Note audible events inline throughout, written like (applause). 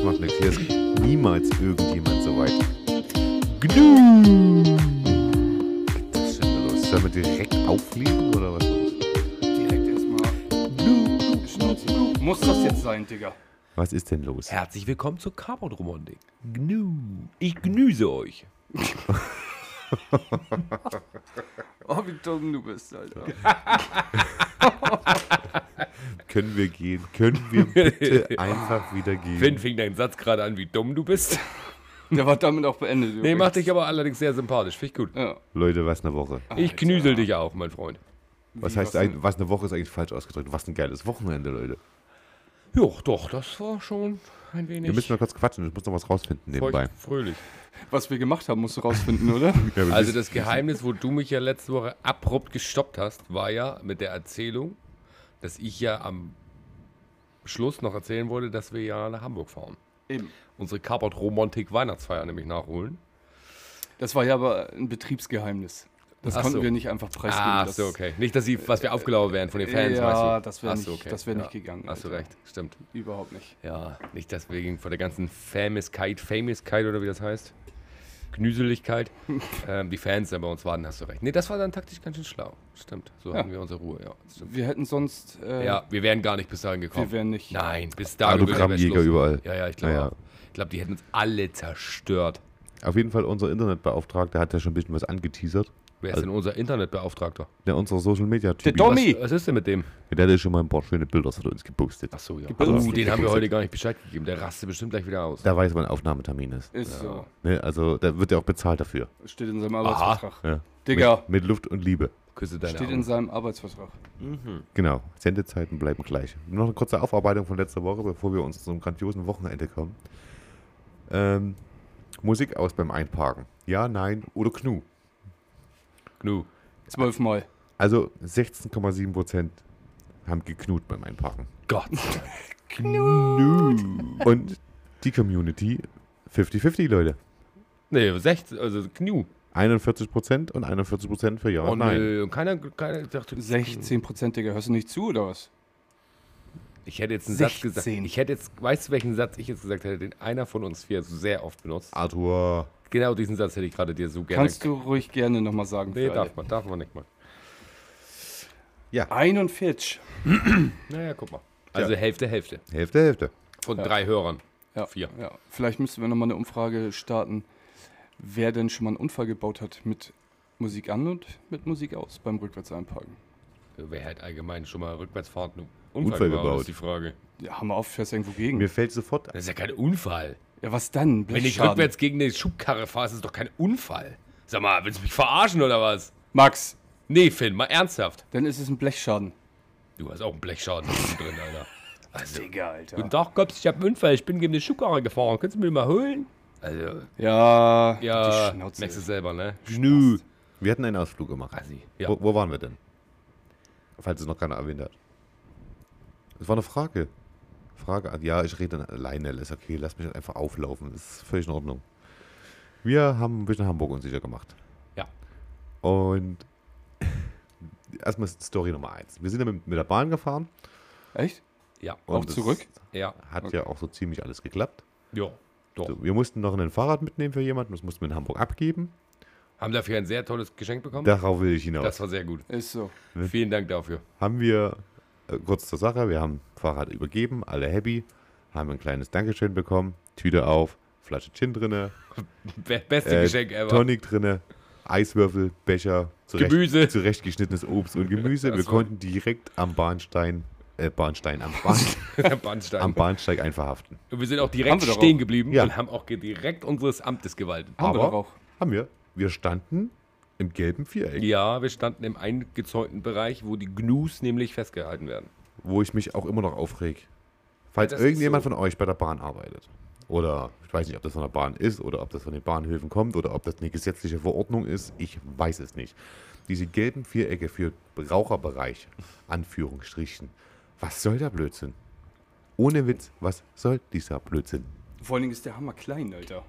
das macht nichts. Hier ist niemals irgendjemand so weit. Gnu! Was ist denn los? Sollen wir direkt auflegen oder was los? Direkt erstmal. Schnauze. Muss das jetzt sein, Digga? Was ist denn los? Herzlich willkommen zur Carbon-Romantik. Gnu. Ich gnüse euch. (laughs) Oh, wie dumm du bist, Alter. (laughs) Können wir gehen? Können wir bitte (laughs) einfach wieder gehen? Finn fing deinen Satz gerade an, wie dumm du bist. Der war damit auch beendet. Nee, macht dich aber allerdings sehr sympathisch. Finde ich gut. Ja. Leute, was eine Woche. Ich knüsel dich auch, mein Freund. Was Wie, heißt denn? eigentlich, was eine Woche ist eigentlich falsch ausgedrückt? Was ein geiles Wochenende, Leute. Jo, doch, das war schon ein wenig Wir müssen mal kurz quatschen, ich muss noch was rausfinden nebenbei. fröhlich. Was wir gemacht haben, musst du rausfinden, (laughs) oder? Also das Geheimnis, wo du mich ja letzte Woche abrupt gestoppt hast, war ja mit der Erzählung, dass ich ja am Schluss noch erzählen wollte, dass wir ja nach Hamburg fahren. Eben. Unsere Carport Romantik Weihnachtsfeier nämlich nachholen. Das war ja aber ein Betriebsgeheimnis. Das Ach konnten so. wir nicht einfach preisgeben. Ah, das, so, okay. Nicht, dass sie, was wir aufgelaufen wären von den Fans, Ja, weißt du? das wäre nicht, so, okay. das wär nicht Ja. gegangen. Hast du recht, stimmt. Überhaupt nicht. Ja, nicht deswegen von der ganzen Famouskeit, Famouskeit oder wie das heißt, Gnüseligkeit, (laughs) ähm, die Fans da bei uns warten, hast du recht. Nee, das war dann taktisch ganz schön schlau. Stimmt, so Ja. hatten wir unsere Ruhe, ja. Stimmt. Wir hätten sonst. Äh, Ja, wir wären gar nicht bis dahin gekommen. Wir wären nicht. Nein, bis dahin. Autogrammjäger überall. Ja, ja, ich glaube Ja. Ich glaube, die hätten uns alle zerstört. Auf jeden Fall, unser Internetbeauftragter hat ja schon ein bisschen was angeteasert. Wer ist Also- denn unser Internetbeauftragter? Der unser Social Media Der Typ. Tommy. Was, was ist denn mit dem? Der hat ja schon mal ein paar schöne Bilder von uns gepostet. Achso, ja. Gebildet. Oh, den haben wir heute gar nicht Bescheid gegeben. Der rastet bestimmt gleich wieder aus. Da weiß, wann Aufnahmetermin ist. Ist so. Ne, also, da wird ja auch bezahlt dafür. Steht in seinem Arbeitsvertrag. Ja. Digga. Mit, mit Luft und Liebe. Küsse deine Steht in Augen. seinem Arbeitsvertrag. Genau. Sendezeiten bleiben gleich. Noch eine kurze Aufarbeitung von letzter Woche, bevor wir uns zum grandiosen Wochenende kommen. Ähm, Musik aus beim Einparken. Ja, nein oder Knu. Gnu. Zwölfmal. Also 16,7% haben geknut beim Einparken. Gott. (laughs) Und die Community 50-50, Leute. Nee, 16, also Gnu. 41% und 41% für Ja Oh und Nein. nö, und keiner, keiner dachte, 16 Prozent, Digga. Hörst du nicht zu, oder was? Ich hätte jetzt einen Satz 16. gesagt. Ich hätte jetzt, weißt du, welchen Satz ich jetzt gesagt hätte, den einer von uns vier sehr oft benutzt? Arthur. Genau diesen Satz hätte ich gerade dir so gerne. Kannst du ruhig gerne nochmal sagen. Nee, darf alle. man, darf man nicht mal. 41. (clears throat) Naja, guck mal. Also Hälfte, Hälfte. Hälfte, Hälfte. Von Ja. drei Hörern. Ja, Vier. Ja. Vielleicht müssten wir nochmal eine Umfrage starten, wer denn schon mal einen Unfall gebaut hat mit Musik an und mit Musik aus beim Rückwärts einparken. Wer hat allgemein schon mal rückwärtsfahrend einen Unfall Unfall, gebaut? gebaut. ist die Frage. Ja, haben wir auf, fährst irgendwo gegen. Mir fällt sofort Das ist ja kein Unfall. ja, was dann? Wenn ich rückwärts gegen eine Schubkarre fahre, ist es doch kein Unfall. Sag mal, willst du mich verarschen oder was? Max, Nee, Finn, mal ernsthaft. dann ist es ein Blechschaden. Du hast auch einen Blechschaden drin, Alter. (laughs) Also, Digga, Alter. guten Tag, Kops, ich habe einen Unfall. Ich bin gegen eine Schubkarre gefahren. Kannst du mir mal holen? Also, Ja, ja, die Schnauze. merkst du selber, ne? Schnü. Wir hatten einen Ausflug gemacht. Ja. Wo, wo waren wir denn? Falls es noch keiner erwähnt hat. Es war eine Frage. Frage, ja, ich rede dann alleine, ist okay, lass mich einfach auflaufen, das ist völlig in Ordnung. Wir haben ein bisschen Hamburg unsicher gemacht. Ja. Und (laughs) erstmal ist Story Nummer eins. Wir sind dann mit, mit der Bahn gefahren. Echt? Ja. und Auch zurück? Ja. Hat ja auch so ziemlich alles geklappt. Ja. Doch. So, wir mussten noch ein Fahrrad mitnehmen für jemanden, das mussten wir in Hamburg abgeben. Haben dafür ein sehr tolles Geschenk bekommen. Darauf will ich hinaus. Das war sehr gut. Ist so. Vielen Dank dafür. haben wir, äh, kurz zur Sache, wir haben Fahrrad übergeben, alle happy, haben ein kleines Dankeschön bekommen, Tüte auf, Flasche Gin drinne, (laughs) Be beste äh, Geschenk ever. Tonic drinne, Eiswürfel, Becher, zurecht, Gemüse. zurechtgeschnittenes Obst und Gemüse. Wir konnten direkt am Bahnstein, äh, Bahnstein, am, (laughs) Bahn, Bahnsteig. am Bahnsteig einverhaften. Und wir sind auch direkt wir stehen geblieben Ja. und haben auch direkt unseres Amtes gewaltet. Haben wir Aber- doch auch. Haben wir. Wir standen im gelben Viereck, Ja, wir standen im eingezäunten Bereich, wo die Gnus nämlich festgehalten werden. wo ich mich auch immer noch aufreg. Falls Ja, das irgendjemand so. von euch bei der Bahn arbeitet, oder ich weiß nicht, ob das von der Bahn ist, oder ob das von den Bahnhöfen kommt, oder ob das eine gesetzliche Verordnung ist, ich weiß es nicht. Diese gelben Vierecke für Raucherbereich, Anführungsstrichen, was soll der Blödsinn? Ohne Witz, was soll dieser Blödsinn? Vor allen Dingen ist der Hammer klein, Alter.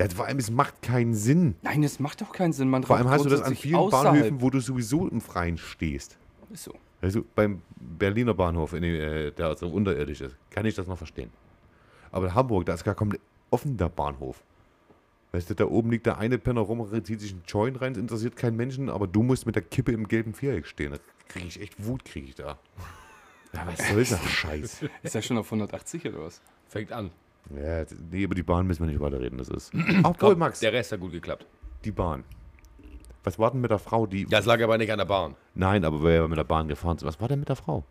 Das, vor allem, es macht keinen Sinn. Nein, das macht doch keinen Sinn. Man Vor allem hast du das an vielen außerhalb. Bahnhöfen, wo du sowieso im Freien stehst. Ist so. Also beim Berliner Bahnhof, in dem, äh, der also unterirdisch ist, kann ich das noch verstehen. Aber in Hamburg, da ist gar komplett offen der Bahnhof. Weißt du, da oben liegt der eine Penner rum, zieht sich einen Joint rein, es interessiert keinen Menschen, aber du musst mit der Kippe im gelben Viereck stehen. Da kriege ich echt Wut, kriege ich da. Ja, was soll (laughs) das Scheiß? Ist er schon auf 180 oder was? Fängt an. Ja, nee, über die Bahn müssen wir nicht weiterreden, das ist. Obwohl, Komm, Max, Der Rest hat gut geklappt. die Bahn. Was war denn mit der Frau, die. Das lag aber nicht an der Bahn. Nein, aber wir mit der Bahn gefahren sind. Was war denn mit der Frau?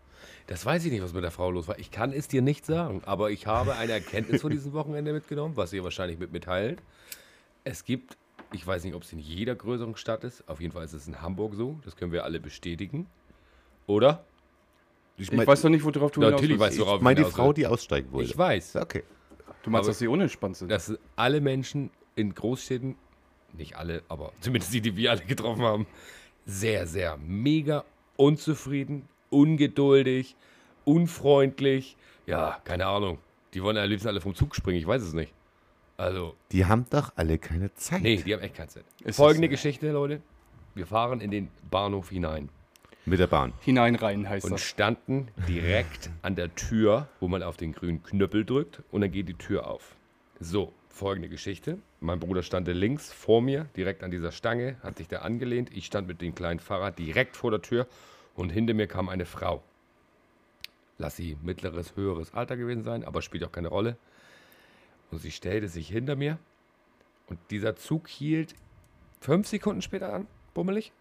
Das weiß ich nicht, was mit der Frau los war. Ich kann es dir nicht sagen, aber ich habe eine Erkenntnis von diesem Wochenende mitgenommen, was ihr wahrscheinlich mit mitteilt. Es gibt, ich weiß nicht, ob es in jeder größeren Stadt ist, auf jeden Fall ist es in Hamburg so, das können wir alle bestätigen. Oder? Ich weiß doch nicht, worauf du Natürlich hinaus weißt du, worauf Ich meine die hinaus Frau, die aussteigen wollte. Ich weiß, Okay. Du meinst, aber- dass sie unentspannt sind? dass alle Menschen in Großstädten, nicht alle, aber zumindest die, die wir alle getroffen haben, sehr, sehr mega unzufrieden, ungeduldig, unfreundlich. Ja, keine Ahnung. Die wollen am liebsten alle vom Zug springen, ich weiß es nicht. Also, Die haben doch alle keine Zeit. nee, die haben echt keine Zeit. Ist Folgende Geschichte, Leute. Wir fahren in den Bahnhof hinein Mit der Bahn. Hineinrein heißt und das. standen direkt an der Tür, wo man auf den grünen Knüppel drückt und dann geht die Tür auf. So, folgende Geschichte. Mein Bruder stand links vor mir, direkt an dieser Stange, hat sich da angelehnt. Ich stand mit dem kleinen Fahrrad direkt vor der Tür und hinter mir kam eine Frau. Lass sie mittleres, höheres Alter gewesen sein, aber spielt auch keine Rolle. Und sie stellte sich hinter mir und dieser Zug hielt fünf Sekunden später an, bummelig.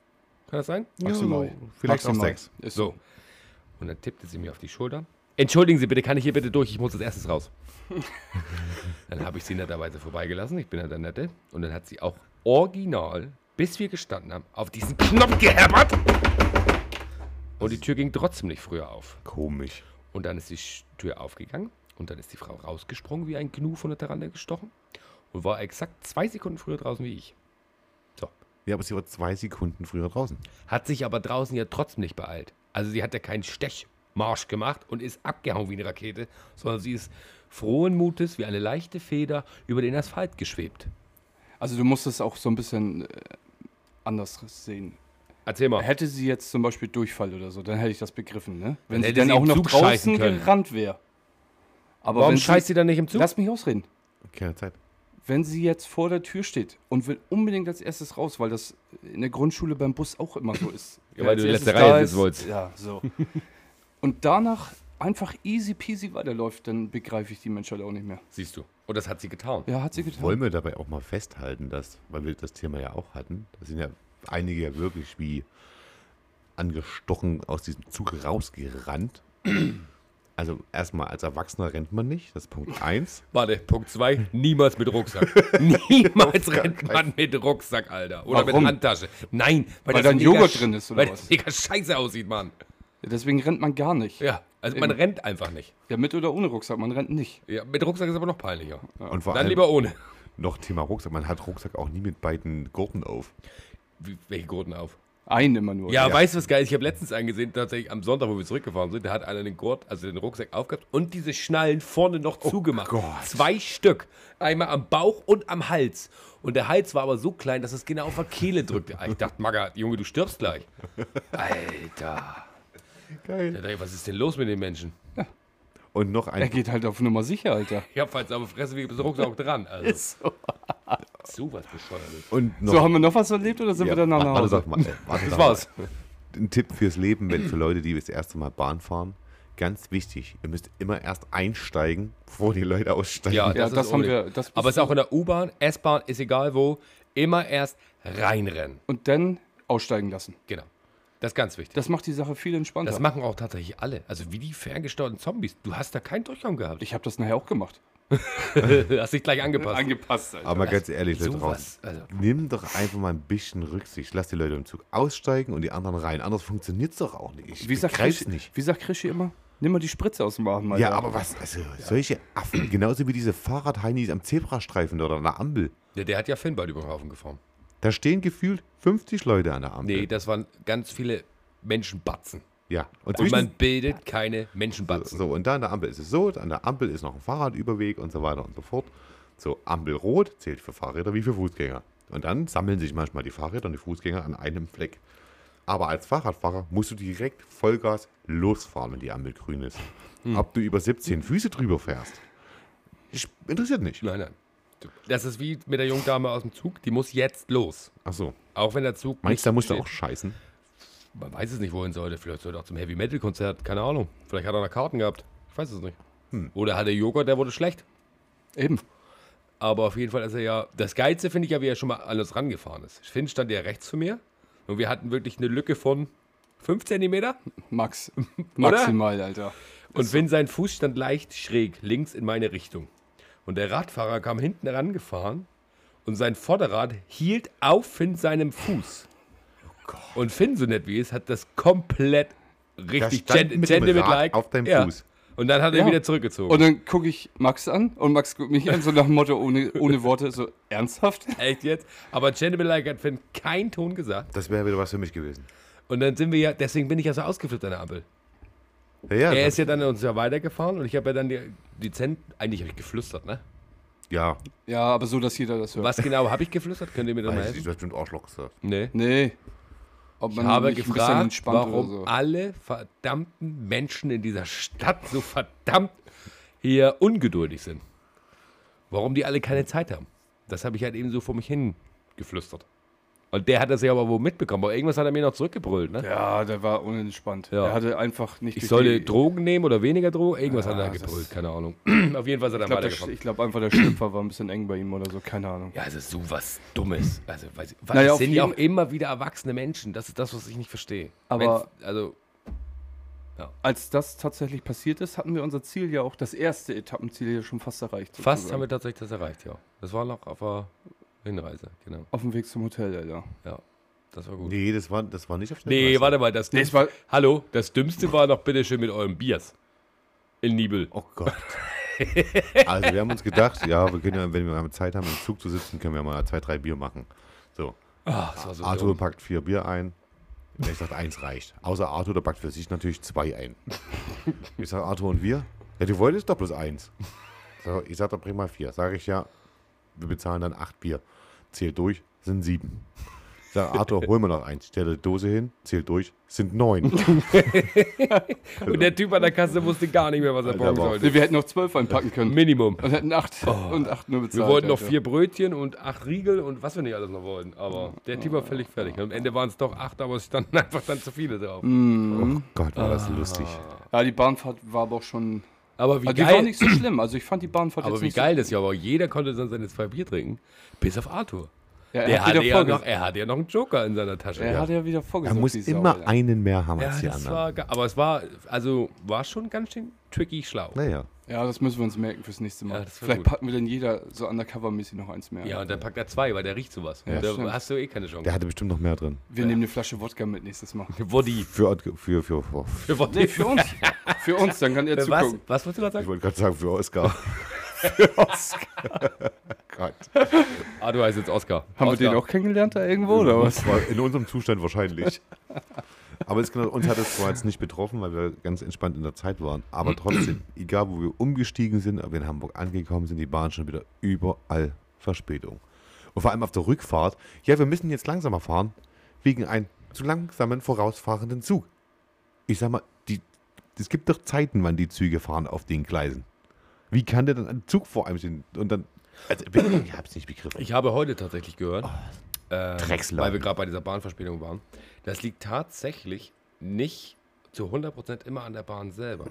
Kann das sein? Maximal. Ja, so, vielleicht auch Maximal. sechs. Ist So. Und dann tippte sie mir auf die Schulter. Entschuldigen Sie bitte, kann ich hier bitte durch? Ich muss als erstes raus. (laughs) dann habe ich sie netterweise vorbeigelassen. Ich bin ja der Nette. Und dann hat sie auch original, bis wir gestanden haben, auf diesen Knopf gehämmert. Und die Tür ging trotzdem nicht früher auf. Komisch. Und dann ist die Tür aufgegangen. Und dann ist die Frau rausgesprungen, wie ein Gnu von der Terrasse gestochen. Und war exakt zwei Sekunden früher draußen wie ich. Ja, aber sie war zwei Sekunden früher draußen. Hat sich aber draußen ja trotzdem nicht beeilt. Also sie hat ja keinen Stechmarsch gemacht und ist abgehauen wie eine Rakete, sondern sie ist frohen Mutes wie eine leichte Feder über den Asphalt geschwebt. Also du musst es auch so ein bisschen äh, anders sehen. Erzähl mal. Hätte sie jetzt zum Beispiel Durchfall oder so, dann hätte ich das begriffen, ne? Wenn sie dann sie auch im noch Zug draußen gerannt wäre. Aber Warum scheißt sie, sie dann nicht im Zug? Lass mich ausreden. Keine Zeit. Wenn sie jetzt vor der Tür steht und will unbedingt als erstes raus, weil das in der Grundschule beim Bus auch immer so ist. Ja, weil du erstes letzte Reihe sitzen ist, wolltest. Ja, so. (laughs) und danach einfach easy peasy weiterläuft, dann begreife ich die Menschheit auch nicht mehr. Siehst du. Und das hat sie getan. Ja, hat sie getan. Wollen wir dabei auch mal festhalten, dass, weil wir das Thema ja auch hatten, da sind ja einige ja wirklich wie angestochen aus diesem Zug rausgerannt. Also erstmal als Erwachsener rennt man nicht, das ist Punkt 1. Warte, Punkt 2. Niemals mit Rucksack. (laughs) Niemals rennt man mit Rucksack, Alter. Oder Warum? mit Handtasche. Nein, weil, Weil das da ein Joghurt drin ist, oder weil was? das mega scheiße aussieht, Mann. Ja, deswegen rennt man gar nicht. Ja, also man Eben. rennt einfach nicht. Ja, mit oder ohne Rucksack, man rennt nicht. Ja, mit Rucksack ist aber noch peinlicher. Und vor Dann allem lieber ohne. noch Thema Rucksack. Man hat Rucksack auch nie mit beiden Gurten auf. Wie, welche Gurten auf? Einen immer nur. Ja, Ja. weißt du was geil ist? Ich habe letztens einen gesehen, tatsächlich am Sonntag, wo wir zurückgefahren sind, da hat einer den Gurt, also den Rucksack aufgehabt und diese Schnallen vorne noch zugemacht. Gott. Zwei Stück. Einmal am Bauch und am Hals. Und der Hals war aber so klein, dass es genau auf der Kehle drückte. Ich dachte, Maga, Junge, du stirbst gleich. Alter. Geil. Da dachte ich, was ist denn los mit den Menschen? Und noch Er ein, geht halt auf Nummer sicher, Alter. Ich hab falls aber Fresse wie bis Rucksack auch dran. Also, so. (laughs) so was noch so, haben wir noch was erlebt oder sind ja, wir dann nach warte, Hause? sag mal, äh, warte, Das war's. Mal. Ein Tipp fürs Leben, wenn für Leute, die das erste Mal Bahn fahren. Ganz wichtig, ihr müsst immer erst einsteigen, bevor die Leute aussteigen. Ja, Ja, das, das, ist haben wir. Das Aber es ist auch in der U-Bahn, S-Bahn, ist egal wo, immer erst reinrennen. und dann aussteigen lassen. Genau. Das ist ganz wichtig. Das macht die Sache viel entspannter. Das machen auch tatsächlich alle. Also wie die ferngesteuerten Zombies. Du hast da keinen Durchgang gehabt. ich habe das nachher auch gemacht. (laughs) hast dich gleich angepasst. Angepasst, Alter. Aber mal ganz ehrlich, Leute draußen, Also, nimm doch einfach mal ein bisschen Rücksicht. Lass die Leute im Zug aussteigen und die anderen rein. Anders funktioniert es doch auch nicht. Ich wie, sagt Krischi, nicht. wie sagt Krischi immer? Nimm mal die Spritze aus dem Arm, Alter. Ja, aber was, also solche Affen, genauso wie diese Fahrradheinis am Zebrastreifen oder an der Ampel. der, der hat ja Finn bald über den Haufen gefahren. Da stehen gefühlt 50 Leute an der Ampel. Nee, das waren ganz viele Menschenbatzen. Ja, und, Und man bildet keine Menschenbatzen. so, und da an der Ampel ist es so, an der Ampel ist noch ein Fahrradüberweg und so weiter und so fort. So, Ampel rot zählt für Fahrräder wie für Fußgänger. Und dann sammeln sich manchmal die Fahrräder und die Fußgänger an einem Fleck. Aber als Fahrradfahrer musst du direkt Vollgas losfahren, wenn die Ampel grün ist. Ob du über 17 Füße drüber fährst, interessiert nicht. Nein, nein. Das ist wie mit der jungen Dame aus dem Zug, die muss jetzt los. Ach so. Auch wenn der Zug. Meinst du, da musst du auch scheißen? Man weiß es nicht, wohin sollte. Vielleicht sollte er auch zum Heavy Metal Konzert. Keine Ahnung. Vielleicht hat er noch Karten gehabt. Ich weiß es nicht. Hm. Oder hat er Joghurt, der wurde schlecht. Eben. Aber auf jeden Fall ist er ja. Das Geilste finde ich ja, wie er schon mal uns rangefahren ist. Finn stand ja rechts von mir. Und wir hatten wirklich eine Lücke von 5 Zentimeter. Max. (laughs) Maximal, Alter. Und Finn, sein Fuß stand leicht schräg links in meine Richtung. Und der Radfahrer kam hinten rangefahren und sein Vorderrad hielt auf Finn seinem Fuß. Und Finn, so nett wie es, hat das komplett richtig stand gen- mit dem gentleman Rad like auf deinem ja. Fuß. Und dann hat er Ja. wieder zurückgezogen. Und dann gucke ich Max an und Max guckt mich an, so nach dem Motto, ohne, ohne Worte, so ernsthaft? Echt jetzt? Aber gentleman like hat Finn keinen Ton gesagt. Das wäre wieder was für mich gewesen. Und dann sind wir ja, deswegen bin ich ja so ausgeflippt an der Ampel. Ja, ja. er ist ja dann uns ja weitergefahren und ich habe ja dann die, die Zent, eigentlich habe ich geflüstert, ne? ja. Ja, aber so, dass jeder das hört. Was genau habe ich geflüstert? Könnt ihr mir das mal helfen? du hast bestimmt Arschloch gesagt. Nee. Nee. Ob Ich man habe ein bisschen gefragt, warum so. alle verdammten Menschen in dieser Stadt so verdammt hier ungeduldig sind. Warum die alle keine Zeit haben. Das habe ich halt eben so vor mich hin geflüstert. Und der hat das ja aber wohl mitbekommen. Aber irgendwas hat er mir noch zurückgebrüllt, ne? Ja, der war unentspannt. Ja. Er hatte einfach nicht Ich die- Drogen nehmen oder weniger Drogen? Irgendwas hat Ah, er gebrüllt, keine Ahnung. (clears throat) Auf jeden Fall ist er Ich dann glaube weitergefahren. glaub einfach, der Schlüpfer war ein bisschen eng bei ihm oder so, keine Ahnung. Ja, es ist so was Dummes. Also, weiß ich, Naja, es auf sind ja auch immer wieder erwachsene Menschen. Das ist das, was ich nicht verstehe. Aber- Wenn's- also, Als das tatsächlich passiert ist, hatten wir unser Ziel ja auch, das erste Etappenziel ja schon fast erreicht. fast sozusagen. haben wir tatsächlich das erreicht, ja. Das war noch auf der Hinreise, genau. Auf dem Weg zum Hotel, Alter. Ja, das war gut. Nee, das war, das war nicht auf der Nee, warte mal, das, Nee, Dümmste- war- Hallo, das Dümmste war doch bitteschön mit eurem Biers. In Nibel. Oh Gott. also wir haben uns gedacht, ja, wir können ja, wenn wir mal Zeit haben, im Zug zu sitzen, können wir mal zwei, drei Bier machen. So. Ah, das war so Arthur dumm. packt vier Bier ein. Ich sag, eins reicht. Außer Arthur, der packt für sich natürlich zwei ein. Ich sag, Arthur und wir? Ja, du wolltest doch bloß eins. So, ich sag, dann bring mal vier. Sag ich ja, wir bezahlen dann acht Bier. Zähl durch, sind sieben. Ich sag, Arthur, (laughs) hol mir noch eins. Stelle die Dose hin, zähl durch, sind neun. (laughs) Und der Typ an der Kasse wusste gar nicht mehr, was er Alter, brauchen sollte. Wir hätten noch zwölf einpacken können. Minimum. Und hätten acht und acht nur bezahlt. Wir wollten noch vier Brötchen und acht Riegel und was wir nicht alles noch wollten. Aber der Typ war völlig fertig. Und am Ende waren es doch acht, aber es standen (laughs) einfach dann zu viele drauf. Oh Gott, war das lustig. Ja, die Bahnfahrt war aber auch schon. Aber wie Also die war geil, nicht so schlimm. Also ich fand die Bahnfahrt aber jetzt wie geil das ja war. Jeder konnte dann seine zwei Bier trinken. Bis auf Arthur. so. Ja, er, Der hat hatte ja noch, er hatte ja noch einen Joker in seiner Tasche. er ja. hat ja wieder Er vorgesagt. muss Sau, immer Alter. einen mehr haben Ja, als die anderen. war, aber es war, also war schon ganz schön tricky schlau. Naja. Ja, das müssen wir uns merken fürs nächste Mal. Ja, Vielleicht gut. packen wir dann jeder so undercover-mäßig noch eins mehr. Ja, und dann packt er zwei, weil der riecht sowas. Ja, da stimmt. hast du eh keine Chance. Der hatte bestimmt noch mehr drin. wir nehmen eine Flasche Wodka mit nächstes Mal. Woddy. Für, für, für, für Für Woddy. Nee, für uns. für uns, dann kann er Für was? zugucken. Was wolltest du gerade Ich sagen? wollte gerade sagen, für Oscar. (laughs) für Oscar. (laughs) Gott. Ah, du heißt jetzt Oscar. Haben Oscar. wir den auch kennengelernt da irgendwo, oder was? In unserem Zustand wahrscheinlich. (laughs) Aber es, genau, uns hat es zwar jetzt nicht betroffen, weil wir ganz entspannt in der Zeit waren. Aber trotzdem, (clears throat) egal wo wir umgestiegen sind, ob wir in Hamburg angekommen sind, die Bahn schon wieder überall Verspätung. Und vor allem auf der Rückfahrt, ja, wir müssen jetzt langsamer fahren, wegen einem zu langsamen vorausfahrenden Zug. Ich sag mal, die, es gibt doch Zeiten, wann die Züge fahren auf den Gleisen. Wie kann der dann ein Zug vor einem stehen? Und dann, also, ich hab's nicht begriffen. Ich habe heute tatsächlich gehört, ähm, weil wir gerade bei dieser Bahnverspätung waren, das liegt tatsächlich nicht zu 100% immer an der Bahn selber.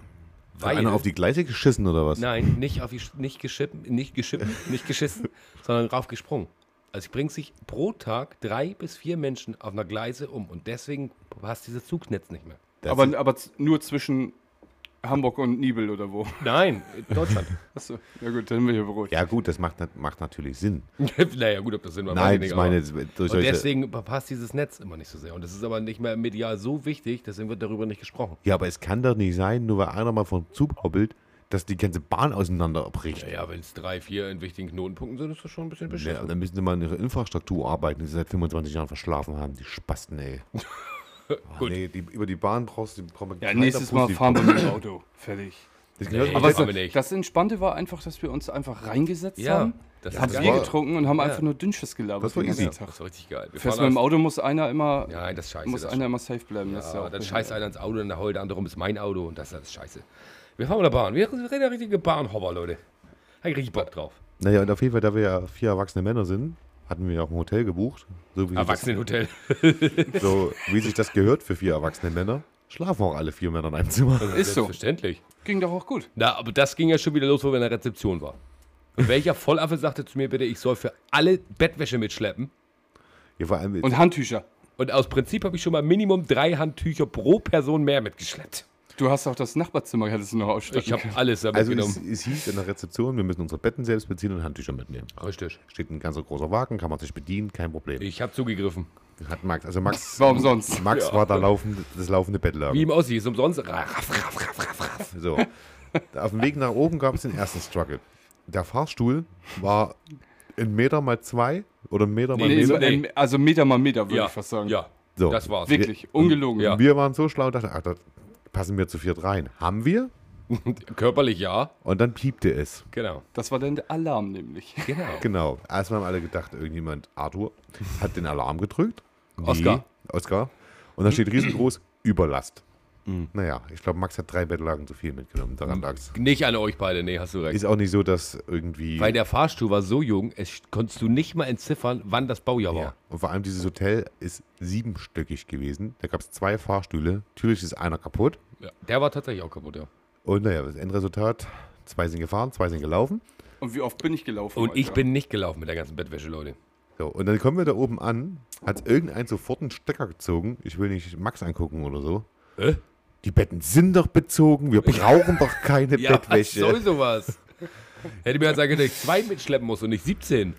Weil, einer auf die Gleise geschissen oder was? nein, nicht, auf die, nicht geschippen, nicht geschippen, (laughs) nicht geschissen, sondern raufgesprungen. Also ich bringt sich pro Tag drei bis vier Menschen auf einer Gleise um und deswegen passt dieses Zugnetz nicht mehr. Das Aber, aber nur zwischen Hamburg und Nibel oder wo? Nein, in Deutschland. (laughs) Achso, ja gut, dann bin ich beruhigt. Ja, gut, das macht, macht natürlich Sinn. (laughs) naja, gut, ob das Sinn macht, weiß Nein, nicht, ich meine, durch Und deswegen passt dieses Netz immer nicht so sehr. Und das ist aber nicht mehr medial so wichtig, deswegen wird darüber nicht gesprochen. Ja, aber es kann doch nicht sein, nur weil einer mal vom Zug hoppelt, dass die ganze Bahn auseinanderbricht. Ja, ja wenn es drei, vier in wichtigen Knotenpunkten sind, ist das schon ein bisschen Ja, beschissen. dann müssen sie mal an ihrer Infrastruktur arbeiten, die sie seit 25 Jahren verschlafen haben. Die Spasten, ey. (laughs) Oh, Gut. Nee, die, über die Bahn brauchst du braucht man Ja, nächstes Mal fahren wir mit dem (laughs) Auto. Fertig. Das Nee, Aber das, das Entspannte war einfach, dass wir uns einfach reingesetzt Ja, haben, das haben das Bier getrunken und haben Ja. einfach nur Dünnschiss gelabert Das war easy. Tag. Das war richtig geil. Wir Fährst mit dem Auto muss einer immer, Nein, das scheiße. muss das einer immer safe bleiben. das ist ja, dann scheißt einer ins Auto und dann heult der andere rum, ist mein Auto und das ist alles scheiße. Wir fahren mit der Bahn. Wir reden ja richtige Bahnhopper, Leute. Hab ich richtig Bock drauf. Naja, und auf jeden Fall, da wir ja vier erwachsene Männer sind, hatten wir auch ein Hotel gebucht. So wie, sich Erwachsenenhotel. das, (laughs) so wie sich das gehört für vier erwachsene Männer. Schlafen auch alle vier Männer in einem Zimmer. Ist so. Selbstverständlich. Ging doch auch gut. Na, aber das ging ja schon wieder los, wo wir in der Rezeption waren. Und welcher (laughs) Vollaffe sagte zu mir bitte, ich soll für alle Bettwäsche mitschleppen? Ja, vor allem, Und Handtücher. Und aus Prinzip habe ich schon mal Minimum drei Handtücher pro Person mehr mitgeschleppt. Du hast auch das Nachbarzimmer, hättest du noch ausstatten Ich habe alles damit also genommen. es, es hieß in der Rezeption, wir müssen unsere Betten selbst beziehen und Handtücher mitnehmen. Richtig. Steht ein ganz großer Wagen, kann man sich bedienen, kein Problem. Ich habe zugegriffen. Hat Max, also Max, (laughs) War umsonst. Max war der laufende, das laufende Bettlager. Wie im Ossi, ist umsonst. Raff, raff, raff, raff, raff. So. Auf dem Weg nach oben gab es den ersten Struggle. Der Fahrstuhl war ein Meter mal zwei oder ein Meter mal Nee, Meter. so, ähm, also Meter mal Meter, würde Ja, ich fast sagen. ja, So. das war's. Wirklich, ungelogen. Ja. Wir waren so schlau und dachten, ach, da passen wir zu viert rein. Haben wir? (laughs) Körperlich ja, Und dann piepte es. genau. Das war dann der Alarm nämlich. (laughs) Genau. Genau. Erstmal haben alle gedacht, irgendjemand, Arthur, hat den Alarm gedrückt. Nee, Oskar. Oskar. Und da steht riesengroß Überlast. Mhm. Naja, ich glaube, Max hat drei Bettlagen zu viel mitgenommen. Daran lag's. Nicht an euch beide, nee, hast du recht. Ist auch nicht so, dass irgendwie. Weil der Fahrstuhl war so jung, es konntest du nicht mal entziffern, wann das Baujahr ja. war. Und vor allem dieses Hotel ist siebenstöckig gewesen. Da gab es zwei Fahrstühle. Natürlich ist einer kaputt. Ja. Der war tatsächlich auch kaputt, ja. Und naja, das Endresultat: zwei sind gefahren, zwei sind gelaufen. Und wie oft bin ich gelaufen? Und ich Alter? bin nicht gelaufen mit der ganzen Bettwäsche, Leute. So, und dann kommen wir da oben an, hat irgendein sofort einen Stecker gezogen. Ich will nicht Max angucken oder so. Äh? Die Betten sind doch bezogen, wir brauchen doch keine (laughs) Ja, Bettwäsche. soll sowas? Hätte mir halt sagen können, dass ich zwei mitschleppen muss und nicht 17.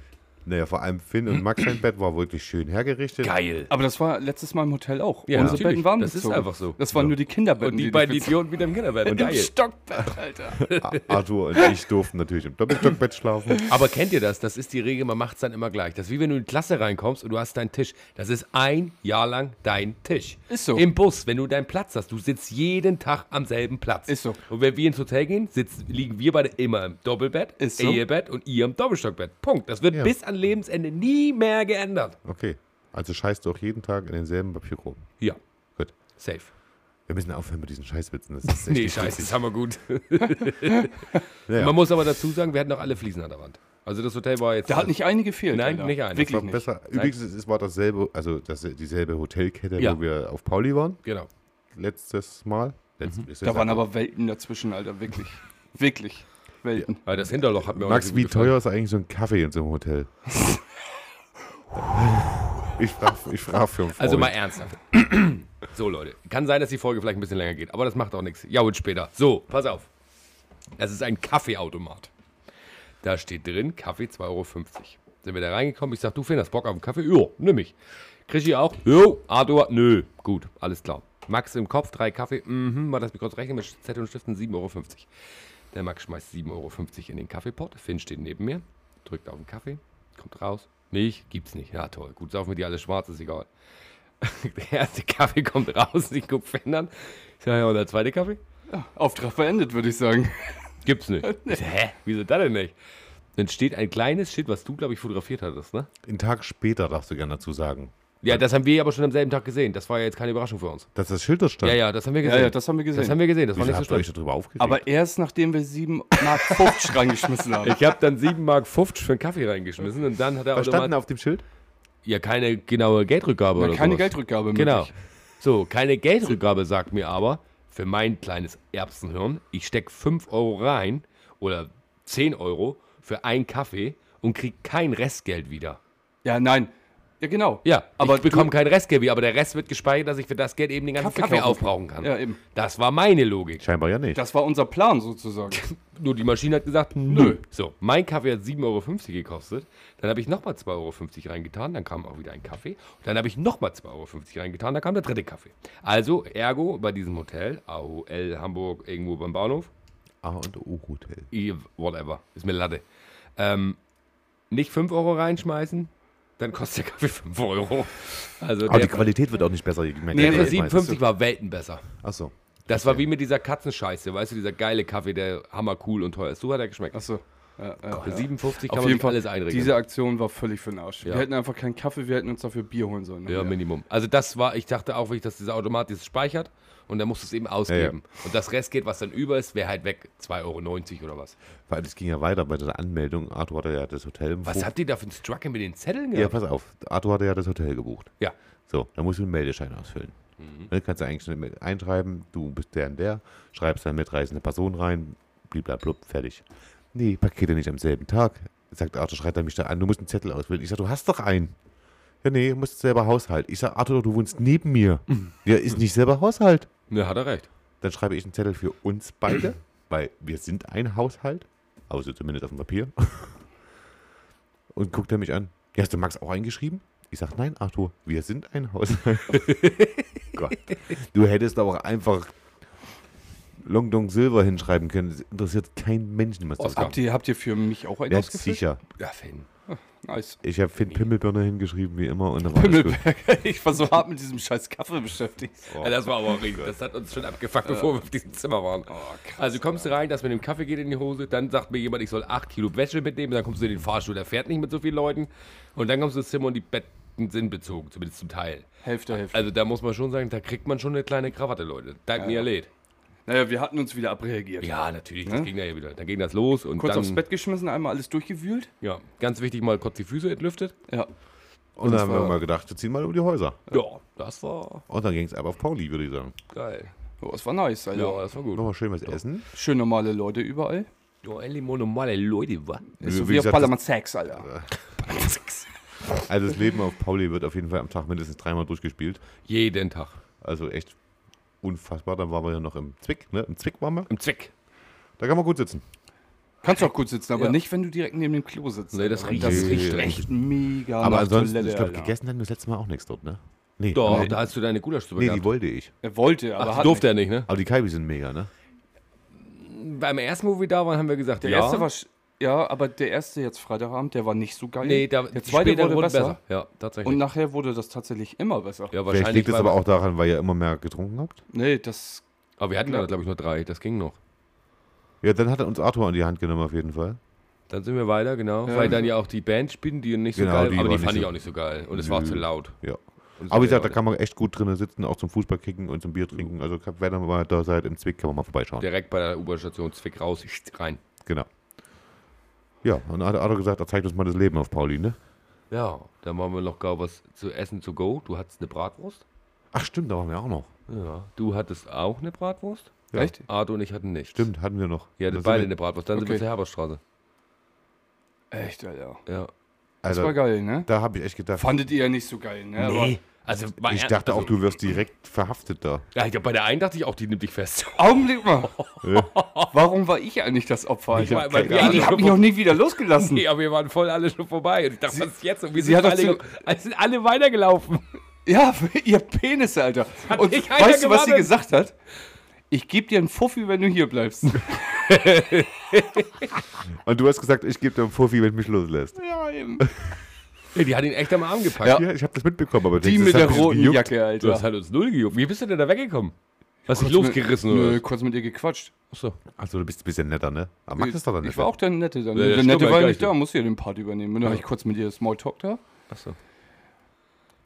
Naja, vor allem Finn und Max sein Bett war wirklich schön hergerichtet. Geil. Aber das war letztes Mal im Hotel auch. Ja, Unsere natürlich. Betten waren Das ist bezogen. einfach so. Das waren nur die Kinderbetten. Und die die beiden Idioten wieder im Kinderbett. Im Geil. Stockbett, Alter. A- Arthur und ich durften natürlich im Doppelstockbett schlafen. (laughs) Aber kennt ihr das? Das ist die Regel, man macht es dann immer gleich. Das ist wie wenn du in die Klasse reinkommst und du hast deinen Tisch. Das ist ein Jahr lang dein Tisch. Ist so. Im Bus, wenn du deinen Platz hast, du sitzt jeden Tag am selben Platz. Ist so. Und wenn wir ins Hotel gehen, sitzen, liegen wir beide immer im Doppelbett, Ist so. Ehebett und ihr im Doppelstockbett. Punkt. Das wird Ja. bis an Lebensende nie mehr geändert. Okay, also scheißt du auch jeden Tag in denselben Papierkorb. Ja, Gut. safe. Wir müssen aufhören mit diesen Scheißwitzen. Das ist (laughs) echt Nee, scheiße, das haben wir gut. (laughs) Ja, Man muss aber dazu sagen, wir hatten auch alle Fliesen an der Wand. Also das Hotel war jetzt... Da hat nicht eine gefehlt. Nein, Alter. nicht eine. Wirklich war nicht. besser. Übrigens, es war dasselbe, also das, dieselbe Hotelkette, Ja. wo wir auf Pauli waren. Genau. Letztes Mal. Letzt, ist Da waren aber Welten dazwischen, Alter. Wirklich. (laughs) Wirklich. Welten. Weil das Hinterloch hat mir auch Max, nicht so wie gefallen. teuer ist eigentlich so ein Kaffee in so einem Hotel? (laughs) ich frage ich frag für einen Freund. Also mal ernsthaft. so, Leute. Kann sein, dass die Folge vielleicht ein bisschen länger geht, aber das macht auch nichts. Ja, und später. So, pass auf. Das ist ein Kaffeeautomat. Da steht drin, Kaffee 2,50 Euro. Sind wir da reingekommen? Ich sag, du Finn, hast Bock auf einen Kaffee? Jo, nimm ich. Krischi auch? Jo, Arthur? Nö. Gut, alles klar. Max im Kopf, drei Kaffee. Mhm, mal das mir kurz rechnen mit Zettel und Stiften, 7,50 Euro. Der Max schmeißt 7,50 Euro in den Kaffeepot. Finn steht neben mir, drückt auf den Kaffee, kommt raus. Milch gibt's nicht. Ja, toll. Gut, saufen wir die alle schwarz, ist egal. (laughs) Der erste Kaffee kommt raus, ich guck Finn an. Ich sag, ja, und der zweite Kaffee? Auftrag beendet, würde ich sagen. Gibt's nicht. (laughs) Ich so, Hä? Wieso das denn nicht? Dann steht ein kleines Schild, was du, glaube ich, fotografiert hattest, ne? Einen Tag später darfst du gerne dazu sagen. Ja, das haben wir aber schon am selben Tag gesehen. Das war ja jetzt keine Überraschung für uns. Dass das Schild da stand. Ja, ja, das haben wir Ja, gesehen. ja, das haben wir gesehen. das haben wir gesehen. Das war Wieso nicht so schlimm. euch darüber aufgeregt? aber erst nachdem wir 7 Mark 50 (laughs) reingeschmissen haben. Ich habe dann 7,50 Mark für einen Kaffee reingeschmissen und dann hat er Was stand denn auf dem Schild? ja keine genaue Geldrückgabe Na, oder keine sowas. Geldrückgabe Genau. möglich. So, keine Geldrückgabe sagt mir aber, für mein kleines Erbsenhirn, ich stecke 5 Euro rein oder 10 Euro für einen Kaffee und krieg kein Restgeld wieder. Ja, nein. Ja, genau. Ja, aber ich bekomme kein wieder, aber der Rest wird gespeichert, dass ich für das Geld eben den ganzen Kaffee Kaffee, aufbrauchen kann. Ja, eben. Das war meine Logik. Scheinbar ja nicht. Das war unser Plan sozusagen. (laughs) Nur die Maschine hat gesagt, nö. So, mein Kaffee hat 7,50 Euro gekostet. Dann habe ich nochmal 2,50 Euro reingetan. Dann kam auch wieder ein Kaffee. Und dann habe ich nochmal 2,50 Euro reingetan. Dann kam der dritte Kaffee. Also, ergo, bei diesem Hotel, AOL Hamburg, irgendwo beim Bahnhof, A und O Hotel. Whatever, ist mir Latte. Ähm, nicht 5 Euro reinschmeißen, dann kostet der Kaffee 5 Euro. Also, Aber die Qualität wird auch nicht besser. je mehr Geld für du reinschmeißt. 57 war Welten besser. Achso. Das war wie mit dieser Katzenscheiße, weißt du, dieser geile Kaffee, der hammer cool und teuer ist. So hat er geschmeckt. Achso. Ja, ja, Für ja. 57 kann Auf man jeden sich Fall, alles einregeln. diese Aktion war völlig für den Arsch. Ja. Wir hätten einfach keinen Kaffee, wir hätten uns dafür Bier holen sollen. Ja, Minimum. Also das war, ich dachte auch wirklich, dass dieser Automat dieses speichert und dann musst du es eben ausgeben. Und das Rest geht, was dann über ist, wäre halt weg. 2,90 Euro oder was. Weil es ging ja weiter bei der Anmeldung. Arthur hatte ja das Hotel im Was habt ihr da für ein Struggle mit den Zetteln Ja, gehabt? pass auf. Arthur hatte ja das Hotel gebucht. Ja. So, da musst du einen Meldeschein ausfüllen. Ne, kannst du eigentlich mit einschreiben, du bist der und der, schreibst dann mitreisende Person rein, bliblablub, fertig. Nee, Pakete nicht am selben Tag. Sagt Arthur, schreit er mich da an, du musst einen Zettel ausfüllen. Ich sag, du hast doch einen. Ja, nee, du musst selber Haushalt. Ich sag, Arthur, du wohnst neben mir. Ja, ist nicht selber Haushalt. Ne, hat er recht. Dann schreibe ich einen Zettel für uns beide, (clears throat) weil wir sind ein Haushalt. Außer zumindest auf dem Papier. (laughs) Und guckt er mich an. Ja, hast du Max auch eingeschrieben? Ich sag, nein, Arthur, wir sind ein Haushalt. (laughs) Gott. Du hättest aber auch einfach Long Dong Silver hinschreiben können. Das interessiert keinen Menschen, was das Habt ihr, habt ihr für mich auch einen Ja, ausgefüllt? sicher. Ja, Finn. Nice. Ich habe Finn Pimmelbirne hingeschrieben, wie immer. Und dann war alles gut. Pimmelberger, (laughs) ich war so hart mit diesem scheiß Kaffee beschäftigt. Ja, das war aber richtig. Das hat uns schon abgefuckt, bevor wir auf diesem Zimmer waren. also du kommst rein, das mit dem Kaffee geht in die Hose, dann sagt mir jemand, ich soll 8 Kilo Wäsche mitnehmen, dann kommst du in den Fahrstuhl, der fährt nicht mit so vielen Leuten. Und dann kommst du ins Zimmer und die Betten sind bezogen, zumindest zum Teil. Hälfte, Hälfte. Also da muss man schon sagen, da kriegt man schon eine kleine Krawatte, Leute. Dank mir lädt. Naja, wir hatten uns wieder abreagiert. Ja, natürlich, das Ne? ging ja wieder. Dann ging das los und Kurz dann, aufs Bett geschmissen, einmal alles durchgewühlt. ja, ganz wichtig, mal kurz die Füße entlüftet. Ja. Und dann haben wir mal gedacht, wir ziehen mal um die Häuser. Ja, das war Und dann ging es aber auf Pauli, würde ich sagen. geil. Oh, es war nice, Alter. Ja, das war gut. Nochmal schön was essen. Schön normale Leute überall. Ja, endlich mal normale Leute, wa? Ist Wie so wie auf gesagt, Ballermann Sex, Alter. Also das Leben auf Pauli wird auf jeden Fall am Tag mindestens dreimal durchgespielt. Jeden Tag. Also echt unfassbar. Dann waren wir ja noch im Zwick, ne? Im Zwick waren wir. Im Zwick. Da kann man gut sitzen. Kannst auch gut sitzen, aber Ja. nicht, wenn du direkt neben dem Klo sitzt. Nee, das riecht- das riecht echt mega Aber ansonsten, Toilette, ich glaube, gegessen hatten wir das letzte Mal auch nichts dort, ne? Nee, Doch, nee, da hast du deine Gulaschsuppe nee gehabt. die wollte ich. Er wollte, aber Ach, hat durfte nicht. er nicht, ne? Aber die Kalbi sind mega, ne? Beim ersten, wo wir da waren, haben wir gesagt, Der ja. erste war, ja, aber der erste jetzt Freitagabend, der war nicht so geil. nee, da, der die zweite wurde wurden besser. Ja, tatsächlich. Und nachher wurde das tatsächlich immer besser. ja, Vielleicht wahrscheinlich. liegt es aber auch daran, weil ihr immer mehr getrunken habt. Nee, das. Aber wir hatten Ja. da, glaube ich, nur drei. Das ging noch. Ja, dann hat er uns Arthur an die Hand genommen auf jeden Fall. Dann sind wir weiter, genau. Ja. Weil dann ja auch die Band spielen, die nicht so Genau, geil die Aber die fand ich so- auch nicht so geil. Und es war zu laut. Ja. Aber wie so gesagt, da kann man echt gut drinnen sitzen, auch zum Fußball kicken und zum Bier trinken. Also wenn ihr mal da seid im Zwick, kann man mal vorbeischauen. Direkt bei der U-Bahn-Station Zwick raus, (laughs) rein. Genau. Ja, und dann hat Arthur gesagt, er zeigt uns mal das Leben auf Pauli, ne? Ja, dann machen wir noch gar was zu essen zu go. Du hattest eine Bratwurst. Ach stimmt, da waren wir auch noch. Ja. Du hattest auch eine Bratwurst. Ja. Echt? Arthur und ich hatten nicht. Stimmt, hatten wir noch. Ihr Da hattet beide wir- eine Bratwurst. Dann sind wir Okay. zur Herberstraße. Echt, Alter. Ja. Das war geil, ne? Da habe ich echt gedacht, Fandet ihr ja nicht so geil, ne? Nee. Also, ich dachte also, auch, du wirst direkt verhaftet da. Ja, ich glaub, bei der einen dachte ich auch, die nimmt dich fest. (laughs) Augenblick mal. Warum war ich eigentlich das Opfer, Ich Alter? war- weil Die, haben mich noch nie wieder losgelassen. Nee, aber wir waren voll alle schon vorbei. Und ich dachte, was ist jetzt? Und wir sie sind, hat alle, zu- also sind alle weitergelaufen. (laughs) Ja, ihr Penisse, Alter. Und nicht einer weißt du, was sie gewartet? gesagt hat? Ich gebe dir einen Fuffi, wenn du hier bleibst. (laughs) Und du hast gesagt, ich gebe dir einen Fuffi, wenn du mich loslässt. ja, eben. Nee, die hat ihn echt am Arm gepackt. Ja. Ja, ich habe das mitbekommen, aber Die denkst du, mit das der hat roten gejuckt? Jacke, Du Alter. hast halt uns null gejuckt. Wie bist du denn da weggekommen? Hast dich Kurz losgerissen mit, oder Nö, was? kurz mit ihr gequatscht. Achso. Achso, du bist ein bisschen netter, ne? Aber Max ist doch dann Ich war auch der Nette dann. Ja, ja, der Nette war ja nicht da, muss ja den Part übernehmen. Und dann habe ich kurz mit ihr Smalltalk da. Achso.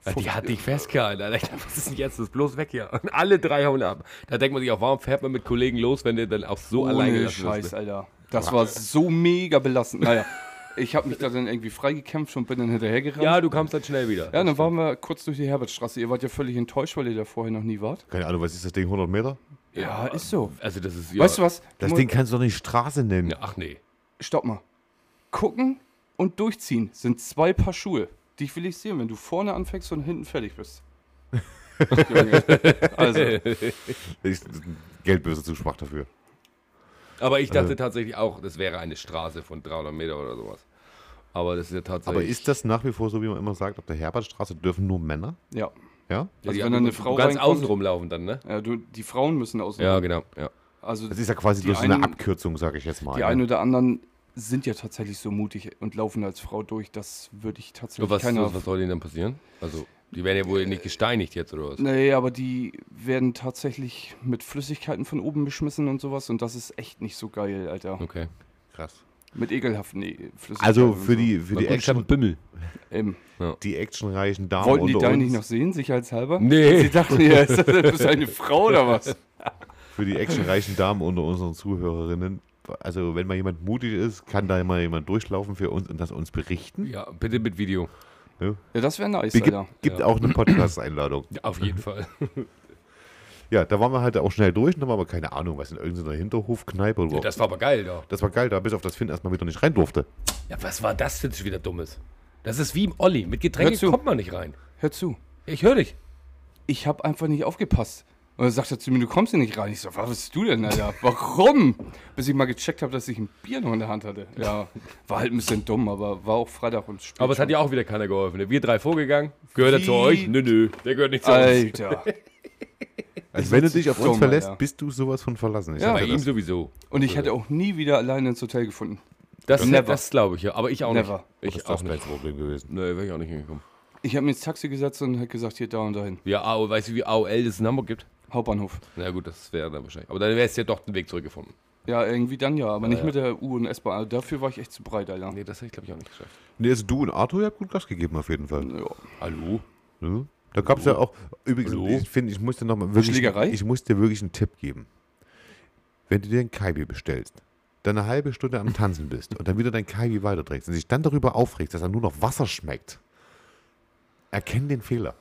Ja, die hat dich festgehalten, Alter. Ich (laughs) dachte, was ist denn jetzt? Das ist bloß weg hier. Und alle drei hauen ab. Da denkt man sich auch, warum fährt man mit Kollegen los, wenn der dann auch so Ohne Scheiß, ist? ne? Alter. Das war so mega belastend. Naja, (laughs) ich habe mich da dann irgendwie freigekämpft und bin dann hinterhergerannt. Ja, du kamst dann schnell wieder. Ja, dann waren wir kurz durch die Herbertstraße. Ihr wart ja völlig enttäuscht, weil ihr da vorher noch nie wart. Keine Ahnung, was ist das Ding, 100 Meter? Ja, ist so. Also das ist ja. Weißt du was? Das Ding kannst du doch nicht Straße nennen. Ja, ach nee. Stopp mal. Gucken und durchziehen sind zwei Paar Schuhe. Dich will ich sehen, wenn du vorne anfängst und hinten fertig bist. (laughs) Junge. also, (laughs) Ich, Geldbörse zu schwach dafür. Aber ich dachte tatsächlich auch, das wäre eine Straße von 300 Meter oder sowas. Aber das ist ja tatsächlich. Aber ist das nach wie vor so, wie man immer sagt, auf der Herbertstraße dürfen nur Männer? ja. Ja? Ja, also die wenn haben- da eine Frau reinkommt- außen rumlaufen dann, ne? ja du, die Frauen müssen aus. Ja, genau. Ja. Also Das ist ja quasi so eine Abkürzung, sage ich jetzt mal. die ne? einen oder anderen sind ja tatsächlich so mutig und laufen als Frau durch. Das würde ich tatsächlich was, keiner. was soll denen dann passieren? Also, die werden ja wohl nicht gesteinigt jetzt oder was? Nee, aber die werden tatsächlich mit Flüssigkeiten von oben beschmissen und sowas und das ist echt nicht so geil, Alter. Okay. Krass. Mit ekelhaften Flüssigkeiten Also für die, für die, Action, Bimmel. Eben. die actionreichen Damen Wollten die da nicht noch sehen, sicherheitshalber? Nee. Sie dachten, ja, ist das, bist eine Frau oder was? (laughs) für die actionreichen Damen unter unseren Zuhörerinnen, also wenn mal jemand mutig ist, kann da mal jemand durchlaufen für uns und das uns berichten. Ja, bitte mit Video. Ja, das wäre nice, Es gibt, Alter. gibt Ja. auch eine Podcast-Einladung. Ja, (clears throat) auf jeden Fall. Ja, da waren wir halt auch schnell durch und da waren wir keine Ahnung, was in irgendeiner Hinterhofkneipe oder Ja, das war aber geil da. Das war geil, da bis auf das Finn erstmal wieder nicht rein durfte. Ja, was war das denn schon wieder Dummes? Das ist wie im Olli. Mit Getränken kommt man nicht rein. Hör zu. Ich höre dich. Ich habe einfach nicht aufgepasst. Und dann sagt er zu mir, du kommst hier nicht rein. Ich so, was bist du denn, Alter? (laughs) Warum? Bis ich mal gecheckt habe, dass ich ein Bier noch in der Hand hatte. Ja, war halt ein bisschen dumm, aber war auch Freitag und spät Aber es hat ja auch wieder keiner geholfen. Wir drei vorgegangen. Gehört er zu euch? Nö, nö. Der gehört nicht zu uns. Alter. Also wenn du dich auf uns verlässt, Alter. bist du sowas von verlassen. Ich Ja, Bei ihm das. sowieso. Und ich hätte auch nie wieder alleine ins Hotel gefunden. Das, Never. das glaube ich ja. Aber ich auch Never. nicht. Das Ich ist auch das nicht. Problem gewesen. Nee, wäre ich auch nicht hingekommen. Ich habe mir ins Taxi gesetzt und hat gesagt, hier, da und dahin. Ja, AO, weißt du, wie AOL es in Hamburg gibt? Hauptbahnhof. Na gut, das wäre dann wahrscheinlich. Aber dann wäre es ja doch den Weg zurückgefunden. Ja, irgendwie dann ja, aber nicht ja. mit der U- und S-Bahn. Also dafür war ich echt zu breit, Alter. Nee, das hätte ich glaube ich auch nicht geschafft. Nee, also du und Arthur, ihr habt gut Gas gegeben auf jeden Fall. Ja. Hallo? Ne? Da gab es ja auch, übrigens, Hallo? ich finde, ich muss dir noch mal wirklich, Schlägerei? ich muss dir wirklich einen Tipp geben. Wenn du dir ein Kaibi bestellst, dann eine halbe Stunde am Tanzen bist und dann wieder dein Kaibi weiterträgst und sich dann darüber aufregst, dass er nur noch Wasser schmeckt, erkenn den Fehler.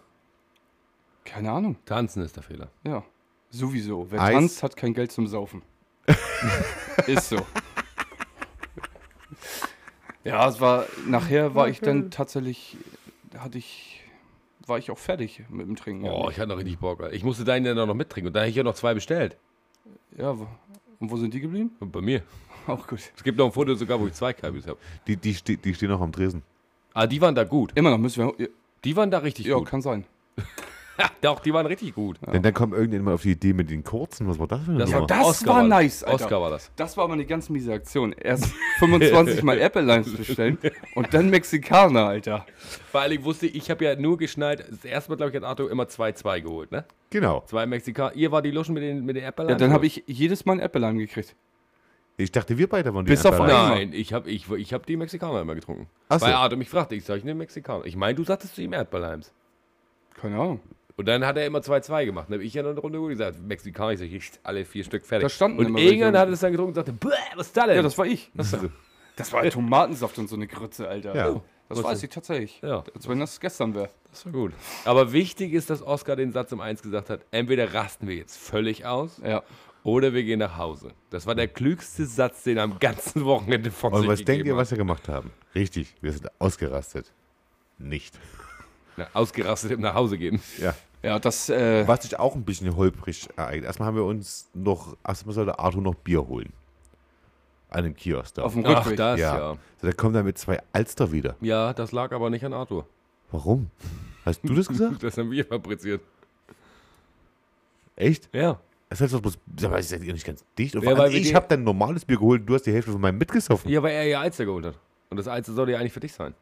Keine Ahnung. Tanzen ist der Fehler. Ja. Sowieso. Wer Eis. tanzt, hat kein Geld zum Saufen. (laughs) Ist so. Ja, es war, nachher war ich dann tatsächlich, hatte ich, war ich auch fertig mit dem Trinken. Oh, ich hatte noch richtig Bock. Alter. Ich musste deinen dann noch mittrinken. Und dann hätte ich ja noch zwei bestellt. Ja, wo- und wo sind die geblieben? Und bei mir. Auch gut. Es gibt noch ein Foto sogar, wo ich zwei Kabis habe. Die, die, ste die stehen auch am Tresen. Ah, die waren da gut. Immer noch müssen wir, Die waren da richtig ja, gut. kann sein. (laughs) (laughs) Doch, die waren richtig gut. Denn dann kommt irgendjemand auf die Idee mit den kurzen. Was war das für eine Das Nummer? war das Oscar war das. nice, Alter. Oscar war das. Das war aber eine ganz miese Aktion. Erst (laughs) 25 Mal Apple Lines bestellen (laughs) und dann Mexikaner, Alter. Vor allem wusste ich, ich habe ja nur geschnallt, das erste Mal, glaube ich, hat Arthur immer 2-2 geholt, ne? Genau. Zwei Mexikaner. Ihr war die Luschen mit den, mit den Apple Ja, dann habe ich jedes Mal ein Apple Lime gekriegt. Ich dachte, wir beide waren die Bis auf Apple- einen. Nein, ich habe ich, ich hab die Mexikaner immer getrunken. Ach so. Weil Arthur mich fragte, ich sage, ich nehme Mexikaner. Ich meine, du sagtest zu ihm Erdbeerleims. Keine Ahnung. Und dann hat er immer 2-2 gemacht. Dann habe ich ja noch eine Runde gut gesagt, Mexikaner, ich sage, ich alle vier Stück fertig. Da standen und irgendwann hat es dann getrunken und sagte, Bäh, was ist da denn? Ja, das war ich. Das war Tomatensaft und so eine Grütze, Alter. Ja. Das weiß ich tatsächlich. Ja. Als wenn das gestern wäre. Das war gut. Aber wichtig ist, dass Oscar den Satz um eins gesagt hat: entweder rasten wir jetzt völlig aus Ja. oder wir gehen nach Hause. Das war der klügste Satz, den er am ganzen (laughs) Wochenende von Und was denkt ihr, was wir gemacht haben? Richtig, wir sind ausgerastet. Nicht. Na, ausgerastet im nach Hause gehen. Ja. Ja, das, äh, Was sich auch ein bisschen holprig ereignet. Erstmal haben wir uns noch, erstmal sollte Arthur noch Bier holen. An dem Kiosk da. auf dem Ach, Rückweg. das, ja. ja. ja. So, da kommt er mit zwei Alster wieder. das lag aber nicht an Arthur. Warum? Hast du das gesagt? (laughs) Das haben wir fabriziert. Echt? Ja. Das heißt doch bloß, mal, ist das nicht ganz dicht? Und Ja, allem, ich habe dein normales Bier geholt, du hast die Hälfte von meinem mitgesoffen. Ja, weil er ja Alster geholt hat. Und das Alster soll ja eigentlich für dich sein.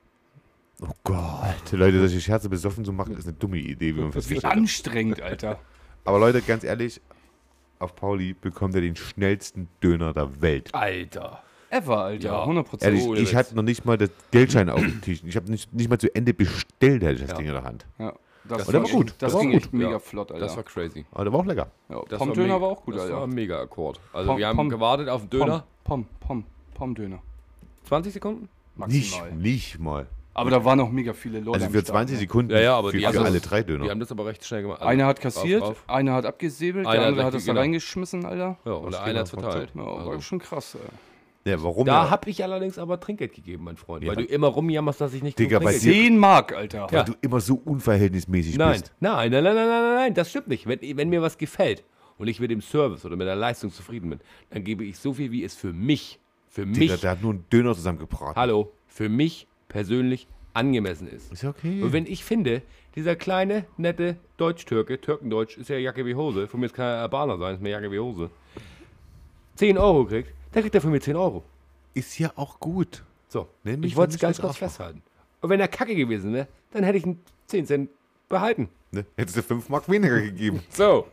Oh Gott. Leute, solche Scherze besoffen zu machen, ist eine dumme Idee, wie man Wie festgestellt hat. anstrengend, Alter. Aber Leute, ganz ehrlich, auf Pauli bekommt er den schnellsten Döner der Welt. Alter. Ever, Alter. Ja. 100 Ehrlich, ohne ich Witz. hatte noch nicht mal das Geldschein auf dem Tisch. Ich habe nicht, nicht mal zu Ende bestellt, hätte ich das Ja. Ding in der Hand. Ja. Das war ging- gut. Das Das war ging gut. echt mega Ja. flott, Alter. Das war crazy. Aber der war auch lecker. ja, Das Pomdöner mega- war auch gut, das Alter. war ein mega Akkord. Also Pom- wir haben Pom- gewartet auf den Döner. Pom, Pom, Pom, Pomdöner. 20 Sekunden? Maximal. Nicht, nicht mal. Aber da waren noch mega viele Leute. Also für Start, 20 ne? Sekunden Ja, ja, aber für, die- für also- alle drei Die Döner. haben das aber recht schnell gemacht. Einer hat kassiert, rauf. einer hat abgesäbelt, Einer der hat andere hat das da reingeschmissen, Alter. Ja, und der eine hat verteilt. Ja, Also, war schon krass, ey. Ja, warum? da ja? habe ich allerdings aber Trinkgeld gegeben, mein Freund. Ja. Weil du immer rumjammerst, dass ich nicht Digga, bei Trinkgeld dir- 10 Mark, Alter. Weil du immer so unverhältnismäßig Nein, bist. nein, nein, nein, nein, nein, nein, das stimmt nicht. Wenn, wenn mir was gefällt und ich mit dem Service oder mit der Leistung zufrieden bin, dann gebe ich so viel, wie es für mich, für Digga, mich, der hat nur einen Döner zusammengebraten. hallo, für mich persönlich angemessen ist. Ist ja okay. Und wenn ich finde, dieser kleine, nette Deutsch-Türke, Türkendeutsch ist ja Jacke wie Hose, von mir ist kein Albaner sein, ist mir Jacke wie Hose, 10 Euro kriegt, dann kriegt er von mir 10 Euro. ist ja auch gut. So, ich wollte es ganz kurz festhalten. Und wenn er kacke gewesen wäre, dann hätte ich einen 10 Cent behalten. Ne? Hättest du 5 Mark weniger gegeben. (laughs) So.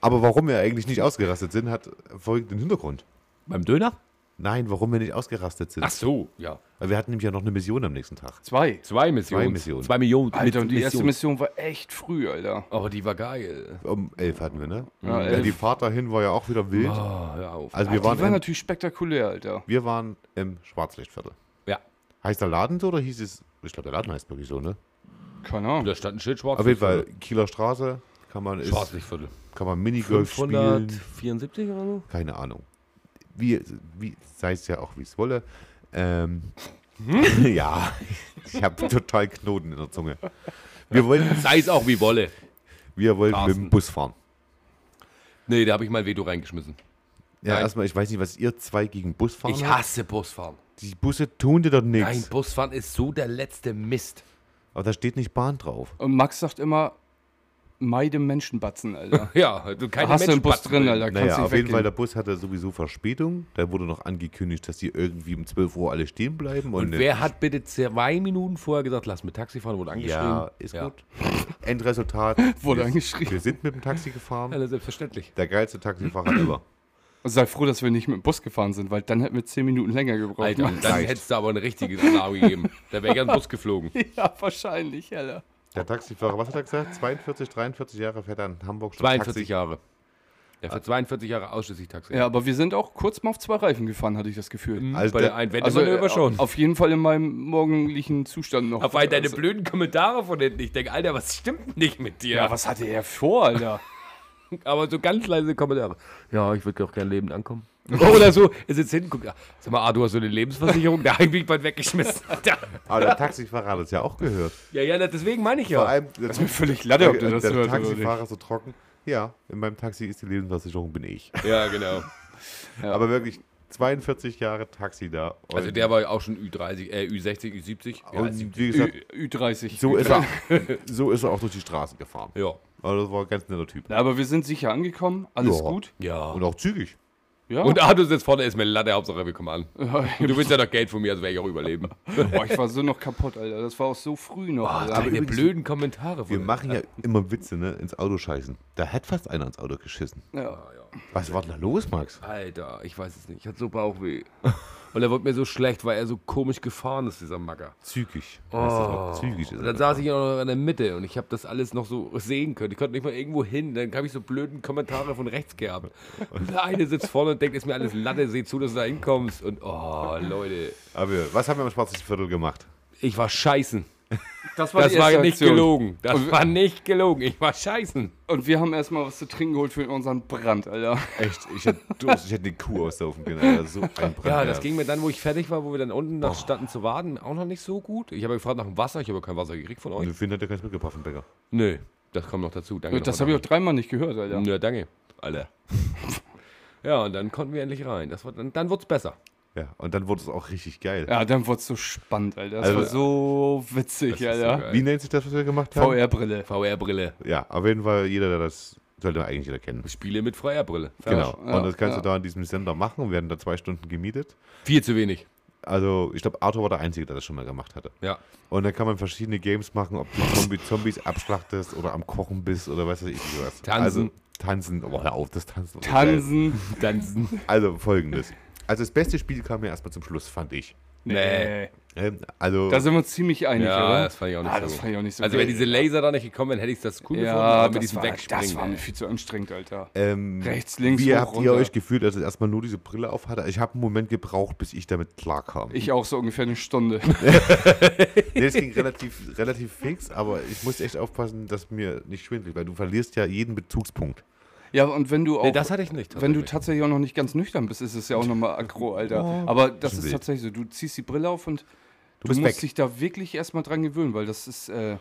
Aber warum wir eigentlich nicht ausgerastet sind, hat folgenden Hintergrund. Beim Döner? Nein, warum wir nicht ausgerastet sind. Ach so, ja. Weil wir hatten nämlich ja noch eine Mission am nächsten Tag. Zwei. Zwei Missionen. Zwei Missionen. Zwei Millionen. Alter, und die erste Missionen. Mission war echt früh, Alter. Oh, die war geil. Um elf hatten wir, ne? Ja, Ja, elf. die Fahrt dahin war ja auch wieder wild. Oh, hör auf. Also wir die waren, war im, natürlich spektakulär, Alter. wir waren im Schwarzlichtviertel. Ja. Heißt der Laden so oder hieß es, ich glaube der Laden heißt wirklich so, ne? Keine Ahnung. Da stand ein Schild schwarz. Auf jeden Fall, Kieler Straße, kann man, ist, Schwarzlichtviertel. kann man Minigolf spielen. 574 oder so? Keine Ahnung. Wie, wie sei es ja auch, wie es wolle. Ähm, Hm? (laughs) ja, ich habe (laughs) total Knoten in der Zunge. Wir wollten, Sei es auch wie Wolle. wir wollten mit Carsten. dem Bus fahren. Nee, da habe ich mein Veto reingeschmissen. Ja, Nein. erstmal, ich weiß nicht, was ihr zwei gegen Busfahren Ich habt. hasse Busfahren. Die Busse tun dir doch Nein, nichts. Busfahren ist so der letzte Mist. Aber da steht nicht Bahn drauf. Und Max sagt immer, meide Menschenbatzen, Alter. (laughs) Ja, du keine Da hast du einen Bus drin. Alter. Kannst Naja, auf jeden. Fall, der Bus hatte sowieso Verspätung. Da wurde noch angekündigt, dass die irgendwie um 12 Uhr alle stehen bleiben. Und wer hat bitte zwei Minuten vorher gesagt, lass mit Taxi fahren, wurde angeschrieben? Ja, ist gut. Endresultat. (laughs) Wurde wir, angeschrieben. Wir sind mit dem Taxi gefahren. Ja, selbstverständlich. Der geilste Taxifahrer ever. Sei froh, dass wir nicht mit dem Bus gefahren sind, weil dann hätten wir zehn Minuten länger gebraucht. Alter, dann hättest du aber ein richtiges Alarm gegeben. Da wäre ich an den Bus geflogen. (laughs) ja, wahrscheinlich, Alter. Der Taxifahrer, was hat er gesagt? 42, 43 Jahre fährt er in Hamburg schon 42 Taxi. Jahre. Der fährt 42 Jahre ausschließlich Taxi. Ja, aber wir sind auch kurz mal auf zwei Reifen gefahren, hatte ich das Gefühl. Mhm, Also Bei der- der einen Also äh, schon. auf jeden Fall in meinem morgendlichen Zustand noch. Auf all deine Also- blöden Kommentare von hinten. Ich denke, Alter, was stimmt nicht mit dir? Ja, was hatte er vor, Alter? (laughs) Aber so ganz leise Kommentare. Ja, ich würde auch gerne lebend ankommen. (laughs) Oder so, er sitzt hinten, guckt, sag mal, ah, du hast so eine Lebensversicherung, da habe ich mich bald weggeschmissen. (laughs) Aber der Taxifahrer hat es ja auch gehört. ja, ja, deswegen meine ich Vor ja. allem, Das ist mir völlig latte, ob du das der hörst oder Taxifahrer so trocken. Ja, in meinem Taxi ist die Lebensversicherung, bin ich. Ja, genau. Ja. (laughs) Aber wirklich 42 Jahre Taxi da. Also der war ja auch schon Ü30, äh, Ü60, Ü70. Ja, und 70. wie gesagt, Ü, Ü30. so ist, er, so ist er auch durch die Straßen gefahren. ja. Also das war ein ganz netter Typ. Ja, aber wir sind sicher angekommen, alles Ja. gut. Ja. Und auch zügig. Ja. Und Arthur sitzt vorne, ist mir Latte, Hauptsache wir kommen an. (laughs) Ja, Und du willst ja noch Geld von mir, also werde ich auch überleben. (laughs) Boah, ich war so noch kaputt, Alter. Das war auch so früh noch. Alter. Deine übrigens- blöden Kommentare Wir von machen ja immer Witze, ne? Ins Auto scheißen. Da hat fast einer ins Auto geschissen. ja. Was war denn da los, Max? Alter, ich weiß es nicht. Ich hatte so Bauchweh. (laughs) Und er wurde mir so schlecht, weil er so komisch gefahren ist, dieser Macker. Zügig. Du noch? Zügig ist Und er. dann saß ich auch noch in der Mitte und ich habe das alles noch so sehen können. Ich konnte nicht mal irgendwo hin. Dann habe ich so blöden Kommentare von rechts gehabt. Und der eine sitzt vorne und denkt, ist mir alles Latte, seh zu, dass du da hinkommst. Und oh, Leute. Aber was haben wir im Schwarzen Viertel gemacht? Ich war scheißen. Das Das die war nicht gelogen. Das Und- war nicht gelogen. Ich war scheißen. Und wir haben erstmal was zu trinken geholt für unseren Brand, Alter. Echt, ich hätte Durst, ich hätte eine Kuh auslaufen können. Alter. So ein Brand. Ja, das ging mir dann, wo ich fertig war, wo wir dann unten noch standen zu warten, auch noch nicht so gut. Ich habe gefragt nach dem Wasser. Ich habe kein Wasser gekriegt von euch. Und Finn hat ja keins mitgebracht vom Bäcker. Nö, das kommt noch dazu. Danke. Das habe ich auch dreimal nicht gehört, Alter. Ja, danke. Alter. (laughs) ja, und dann konnten wir endlich rein. Das war, dann dann wurde es besser. Ja, und dann wurde es auch richtig geil. Ja, dann wurde es so spannend, Alter. Das Also- war so witzig, ist so Alter. geil. Wie nennt sich das, was wir gemacht haben? VR-Brille. VR-Brille. Ja, auf jeden Fall jeder, der das sollte eigentlich jeder kennen. Spiele mit VR-Brille. Genau. Ja, und das kannst ja. du da in diesem Sender machen. Wir hatten da zwei Stunden gemietet. Viel zu wenig. Also, ich glaube, Arthur war der Einzige, der das schon mal gemacht hatte. Ja. Und dann kann man verschiedene Games machen, ob du Zombie Zombies abschlachtest oder am Kochen bist oder was weiß ich was. Tanzen. Tanzen. Oh, hör auf, das Tanzen. Tanzen. Tanzen. Also, folgendes. Also, das beste Spiel kam mir erstmal zum Schluss, fand ich. Nee. Ähm, also, Da sind wir uns ziemlich einig, Ja, oder? das fand ich auch nicht ah, so das gut. fand ich auch nicht so Also, wenn diese Laser da nicht gekommen wären, hätte ich das cool gefunden. Ja, aber mit das diesem war, Wegspringen. das war mir viel zu anstrengend, Alter. ähm, Rechts, links, wie hoch, habt ihr runter. euch gefühlt, als ihr erstmal nur diese Brille auf hatte? Ich habe einen Moment gebraucht, bis ich damit klarkam. Ich auch so ungefähr eine Stunde. (laughs) Nee, es ging (laughs) relativ, relativ fix, aber ich musste echt aufpassen, dass mir nicht schwindelt, weil du verlierst ja jeden Bezugspunkt. ja, und wenn du auch. Nee, das hatte ich nicht. wenn du tatsächlich. auch noch nicht ganz nüchtern bist, ist es ja auch nochmal aggro, Alter. Aber das ist tatsächlich so. Du ziehst die Brille auf und du, bist musst weg. dich da wirklich erstmal dran gewöhnen, weil das ist, äh,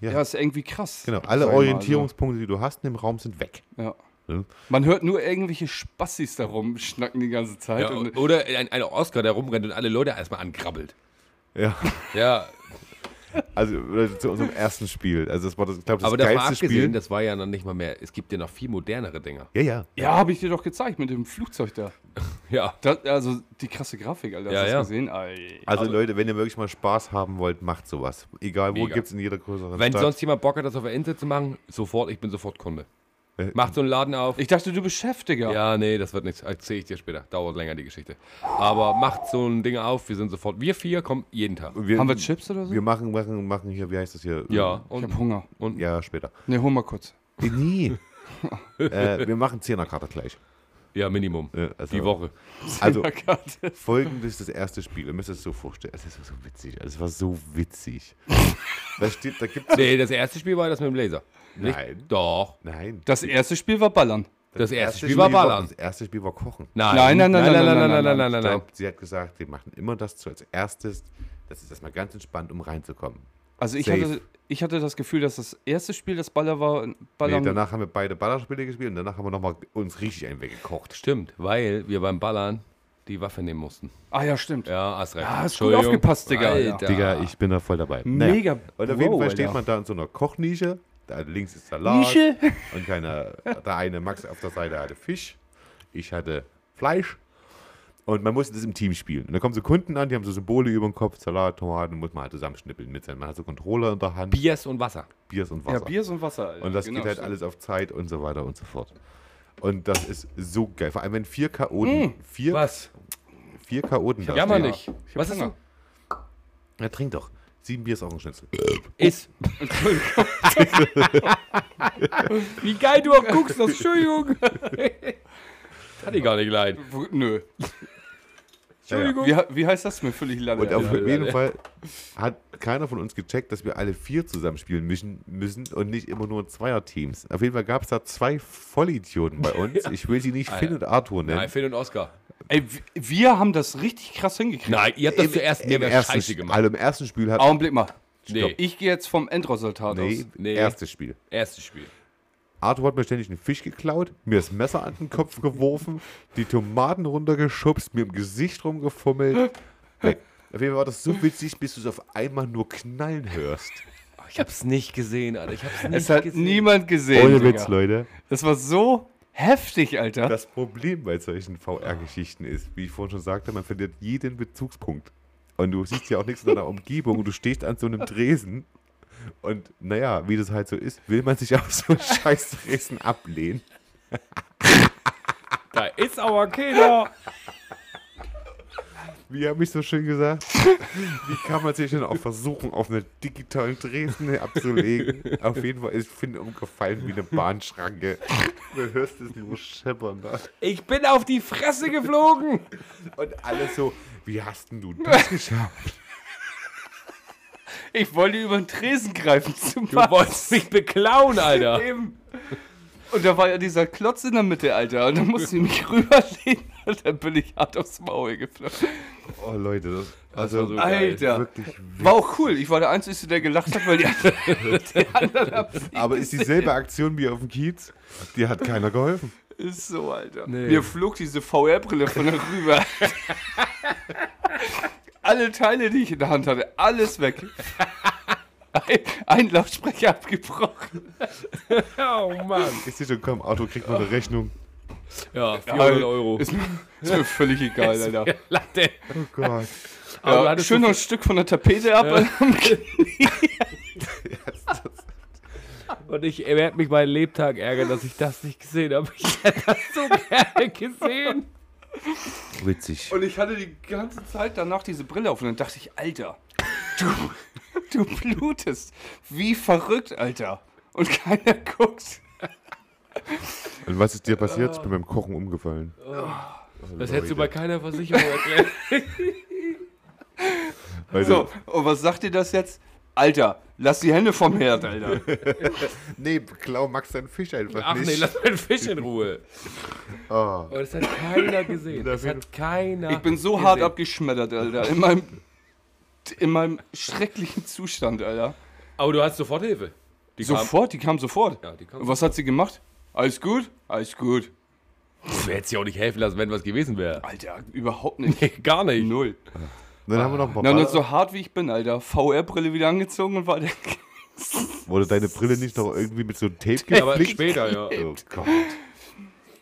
Ja. ja. ist irgendwie krass. Genau, alle mal, Orientierungspunkte, die du hast in dem Raum, sind weg. Also, ja. Man hört nur irgendwelche Spassis da rumschnacken die ganze Zeit. Ja, und, oder ein, ein Oscar, der rumrennt und alle Leute erstmal ankrabbelt. Ja, Ja, also zu unserem ersten Spiel. Also das war das, ich glaube, das aber geilste abgesehen, Spiel. das war ja noch nicht mal mehr. Es gibt ja noch viel modernere Dinger. ja, ja. ja, habe ich dir doch gezeigt mit dem Flugzeug da. (laughs) Ja. Das, also die krasse Grafik, Alter. Ja, Hast du ja. das gesehen? Also, Also- Leute, wenn ihr wirklich mal Spaß haben wollt, macht sowas. Egal wo, gibt es in jeder größeren Wenn Stadt. sonst jemand Bock hat, das auf der Insel zu machen, sofort, ich bin sofort Kunde. Macht so einen Laden auf. Ich dachte, du Beschäftiger. Ja, nee, das wird nichts. Erzähle ich dir später. Dauert länger die Geschichte. Aber macht so ein Ding auf. Wir sind sofort. Wir vier kommen jeden Tag. Wir, Haben wir Chips oder so? Wir machen, machen, machen hier, wie heißt das hier? Ja. ich Und, hab Hunger. und Ja, später. Ne, hol mal kurz. Äh, Nie. (laughs) äh, wir machen Zehnerkarte gleich. ja, Minimum. Äh, also, Die Woche. Also, folgendes ist das erste Spiel. Ihr müsst es so vorstellen. Es war so witzig. Es war so witzig. da steht, da gibt's. Nee, das erste Spiel war das mit dem Laser. Nicht? Nein. Doch. Nein. Das erste Spiel war Ballern. Das erste Spiel war Ballern. Das erste Spiel war Kochen. Nein, Nein, nein, nein, nein, nein, nein, nein, nein, nein, nein, nein, nein. glaub, sie hat gesagt, wir machen immer das zu als erstes. Das ist erstmal ganz entspannt, um reinzukommen. Also ich Safe. hatte, ich hatte das Gefühl, dass das erste Spiel das Baller war. Nee, Ballern. danach haben wir beide Ballerspiele gespielt und danach haben wir nochmal uns richtig einen weggekocht. Stimmt, weil wir beim Ballern die Waffe nehmen mussten. ah ja, stimmt. Ja, hast recht. Ah, hast gut aufgepasst, Digga, Alter. Digga, ich bin da voll dabei. Mega Und auf Bro, jeden Fall steht Alter. man da in so einer Kochnische. Da links ist Salat. Nische? (laughs) Und keine, der eine Max auf der Seite hatte Fisch. Ich hatte Fleisch. Und man musste das im Team spielen. Und da kommen so Kunden an, die haben so Symbole über dem Kopf, Salat, Tomaten, muss man halt zusammenschnippeln mit seinem. Man hat so Controller in der Hand, Biers und Wasser. Biers und Ja, Wasser. Bier und Wasser. Alter. und das Genau, geht halt stimmt. alles auf Zeit und so weiter und so fort. Und das ist so geil. Vor allem, wenn vier Chaoten, vier, Was? vier Chaoten da Ja, man nicht. Was ist du? Ja, trink doch. Sieben Bier ist auch ein Schnitzel. Ist. Wie geil du auch guckst, das Entschuldigung. Kann ich gar nicht leiden. Wo- Nö. Entschuldigung. Wie, wie heißt das? Mir völlig lange. Und auf ja, jeden ja. Fall hat keiner von uns gecheckt, dass wir alle vier zusammenspielen müssen, müssen und nicht immer nur Zweierteams. Auf jeden Fall gab es da zwei Vollidioten bei uns. Ich will sie nicht Alter. Finn und Arthur nennen. Nein, Phil und Oscar. Ey, wir haben das richtig krass hingekriegt. Nein, ihr habt das zuerst mir ersten, scheiße Spiel- gemacht. also im ersten Spiel hat. Augenblick mal. Nee, Ich gehe jetzt vom Endresultat nee, aus. Nee. erstes Spiel. erstes Spiel. Arthur hat mir ständig einen Fisch geklaut, mir das Messer an den Kopf geworfen, die Tomaten runtergeschubst, mir im Gesicht rumgefummelt. Weg. Auf jeden Fall war das so witzig, bis du es auf einmal nur knallen hörst. Ich hab's nicht gesehen, Alter. Ich hab's nicht Es hat gesehen. niemand gesehen. Ohne. Witz, Leute. Das war so heftig, Alter. Das Problem bei solchen VR-Geschichten ist, wie ich vorhin schon sagte, man verliert jeden Bezugspunkt. Und du siehst ja auch nichts in deiner Umgebung und du stehst an so einem Dresen. Und naja, wie das halt so ist, will man sich auf so einen (laughs) scheiß Dresen ablehnen. Da ist aber keiner. Wie habe ich so schön gesagt? (laughs) Wie kann man sich denn auch versuchen, auf einer digitalen Dresen abzulegen? Auf jeden Fall ist Finn umgefallen wie eine Bahnschranke. Du hörst es nur scheppern. Da. Ich bin auf die Fresse geflogen. Und alle so, wie hast denn du das geschafft? (laughs) Ich wollte über den Tresen greifen zum Du wolltest mich beklauen, Alter. (laughs) Eben. Und da war ja dieser Klotz in der Mitte, Alter. Und dann musste ich mich rüberlehnen. Und dann bin ich hart aufs Maul geflogen. Oh Leute, das, war also so geil. Alter. wirklich War auch cool. Ich war der Einzige, der gelacht hat, weil die anderen, (laughs) die anderen haben sie Aber ist dieselbe Aktion wie auf dem Kiez? Die hat keiner geholfen. Ist so, Alter. Nee. Mir flog diese VR-Brille von der rüber. (laughs) Alle Teile, die ich in der Hand hatte, alles weg. Ein, ein Lautsprecher abgebrochen. (laughs) Oh Mann. Ist dir schon komm, Auto kriegt noch eine Rechnung. Ja, 400 Euro. Ist, mir- ist mir völlig egal, (laughs) Alter. Latte. Oh Gott. Ja, schön so noch ein Stück von der Tapete ab. (laughs) Und ich werde mich meinen Lebtag ärgern, dass ich das nicht gesehen habe. Ich hätte das so gerne gesehen. Witzig. Und ich hatte die ganze Zeit danach diese Brille auf und dann dachte ich, Alter, du, du blutest. Wie verrückt, Alter. Und keiner guckt. Und was ist dir passiert? Ich bin beim Kochen umgefallen. Das hättest du bei keiner Versicherung erklärt. Weil (laughs) So, und was sagt dir das jetzt? Alter, lass die Hände vom Herd, Alter. (laughs) nee, klau Max seinen Fisch einfach Ach nicht. nee, lass meinen Fisch in Ruhe. oh. Aber das hat keiner gesehen. Das hat keiner Ich bin so hart gesehen. abgeschmettert, Alter. In meinem, in meinem schrecklichen Zustand, Alter. Aber du hast sofort Hilfe. Die kam- Sofort, die kam sofort. Ja, die kam Und was hat sie gemacht? Alles gut? Alles gut. Du hättest ja auch nicht helfen lassen, wenn was gewesen wäre. Alter, überhaupt nicht. (laughs) Nee, gar nicht. Null. Dann haben wir noch ein paar Na, nur so hart wie ich bin, Alter. VR-Brille wieder angezogen und war der. (laughs) Wurde deine Brille nicht noch irgendwie mit so einem Tape Aber geflickt? später, ja. Oh Gott.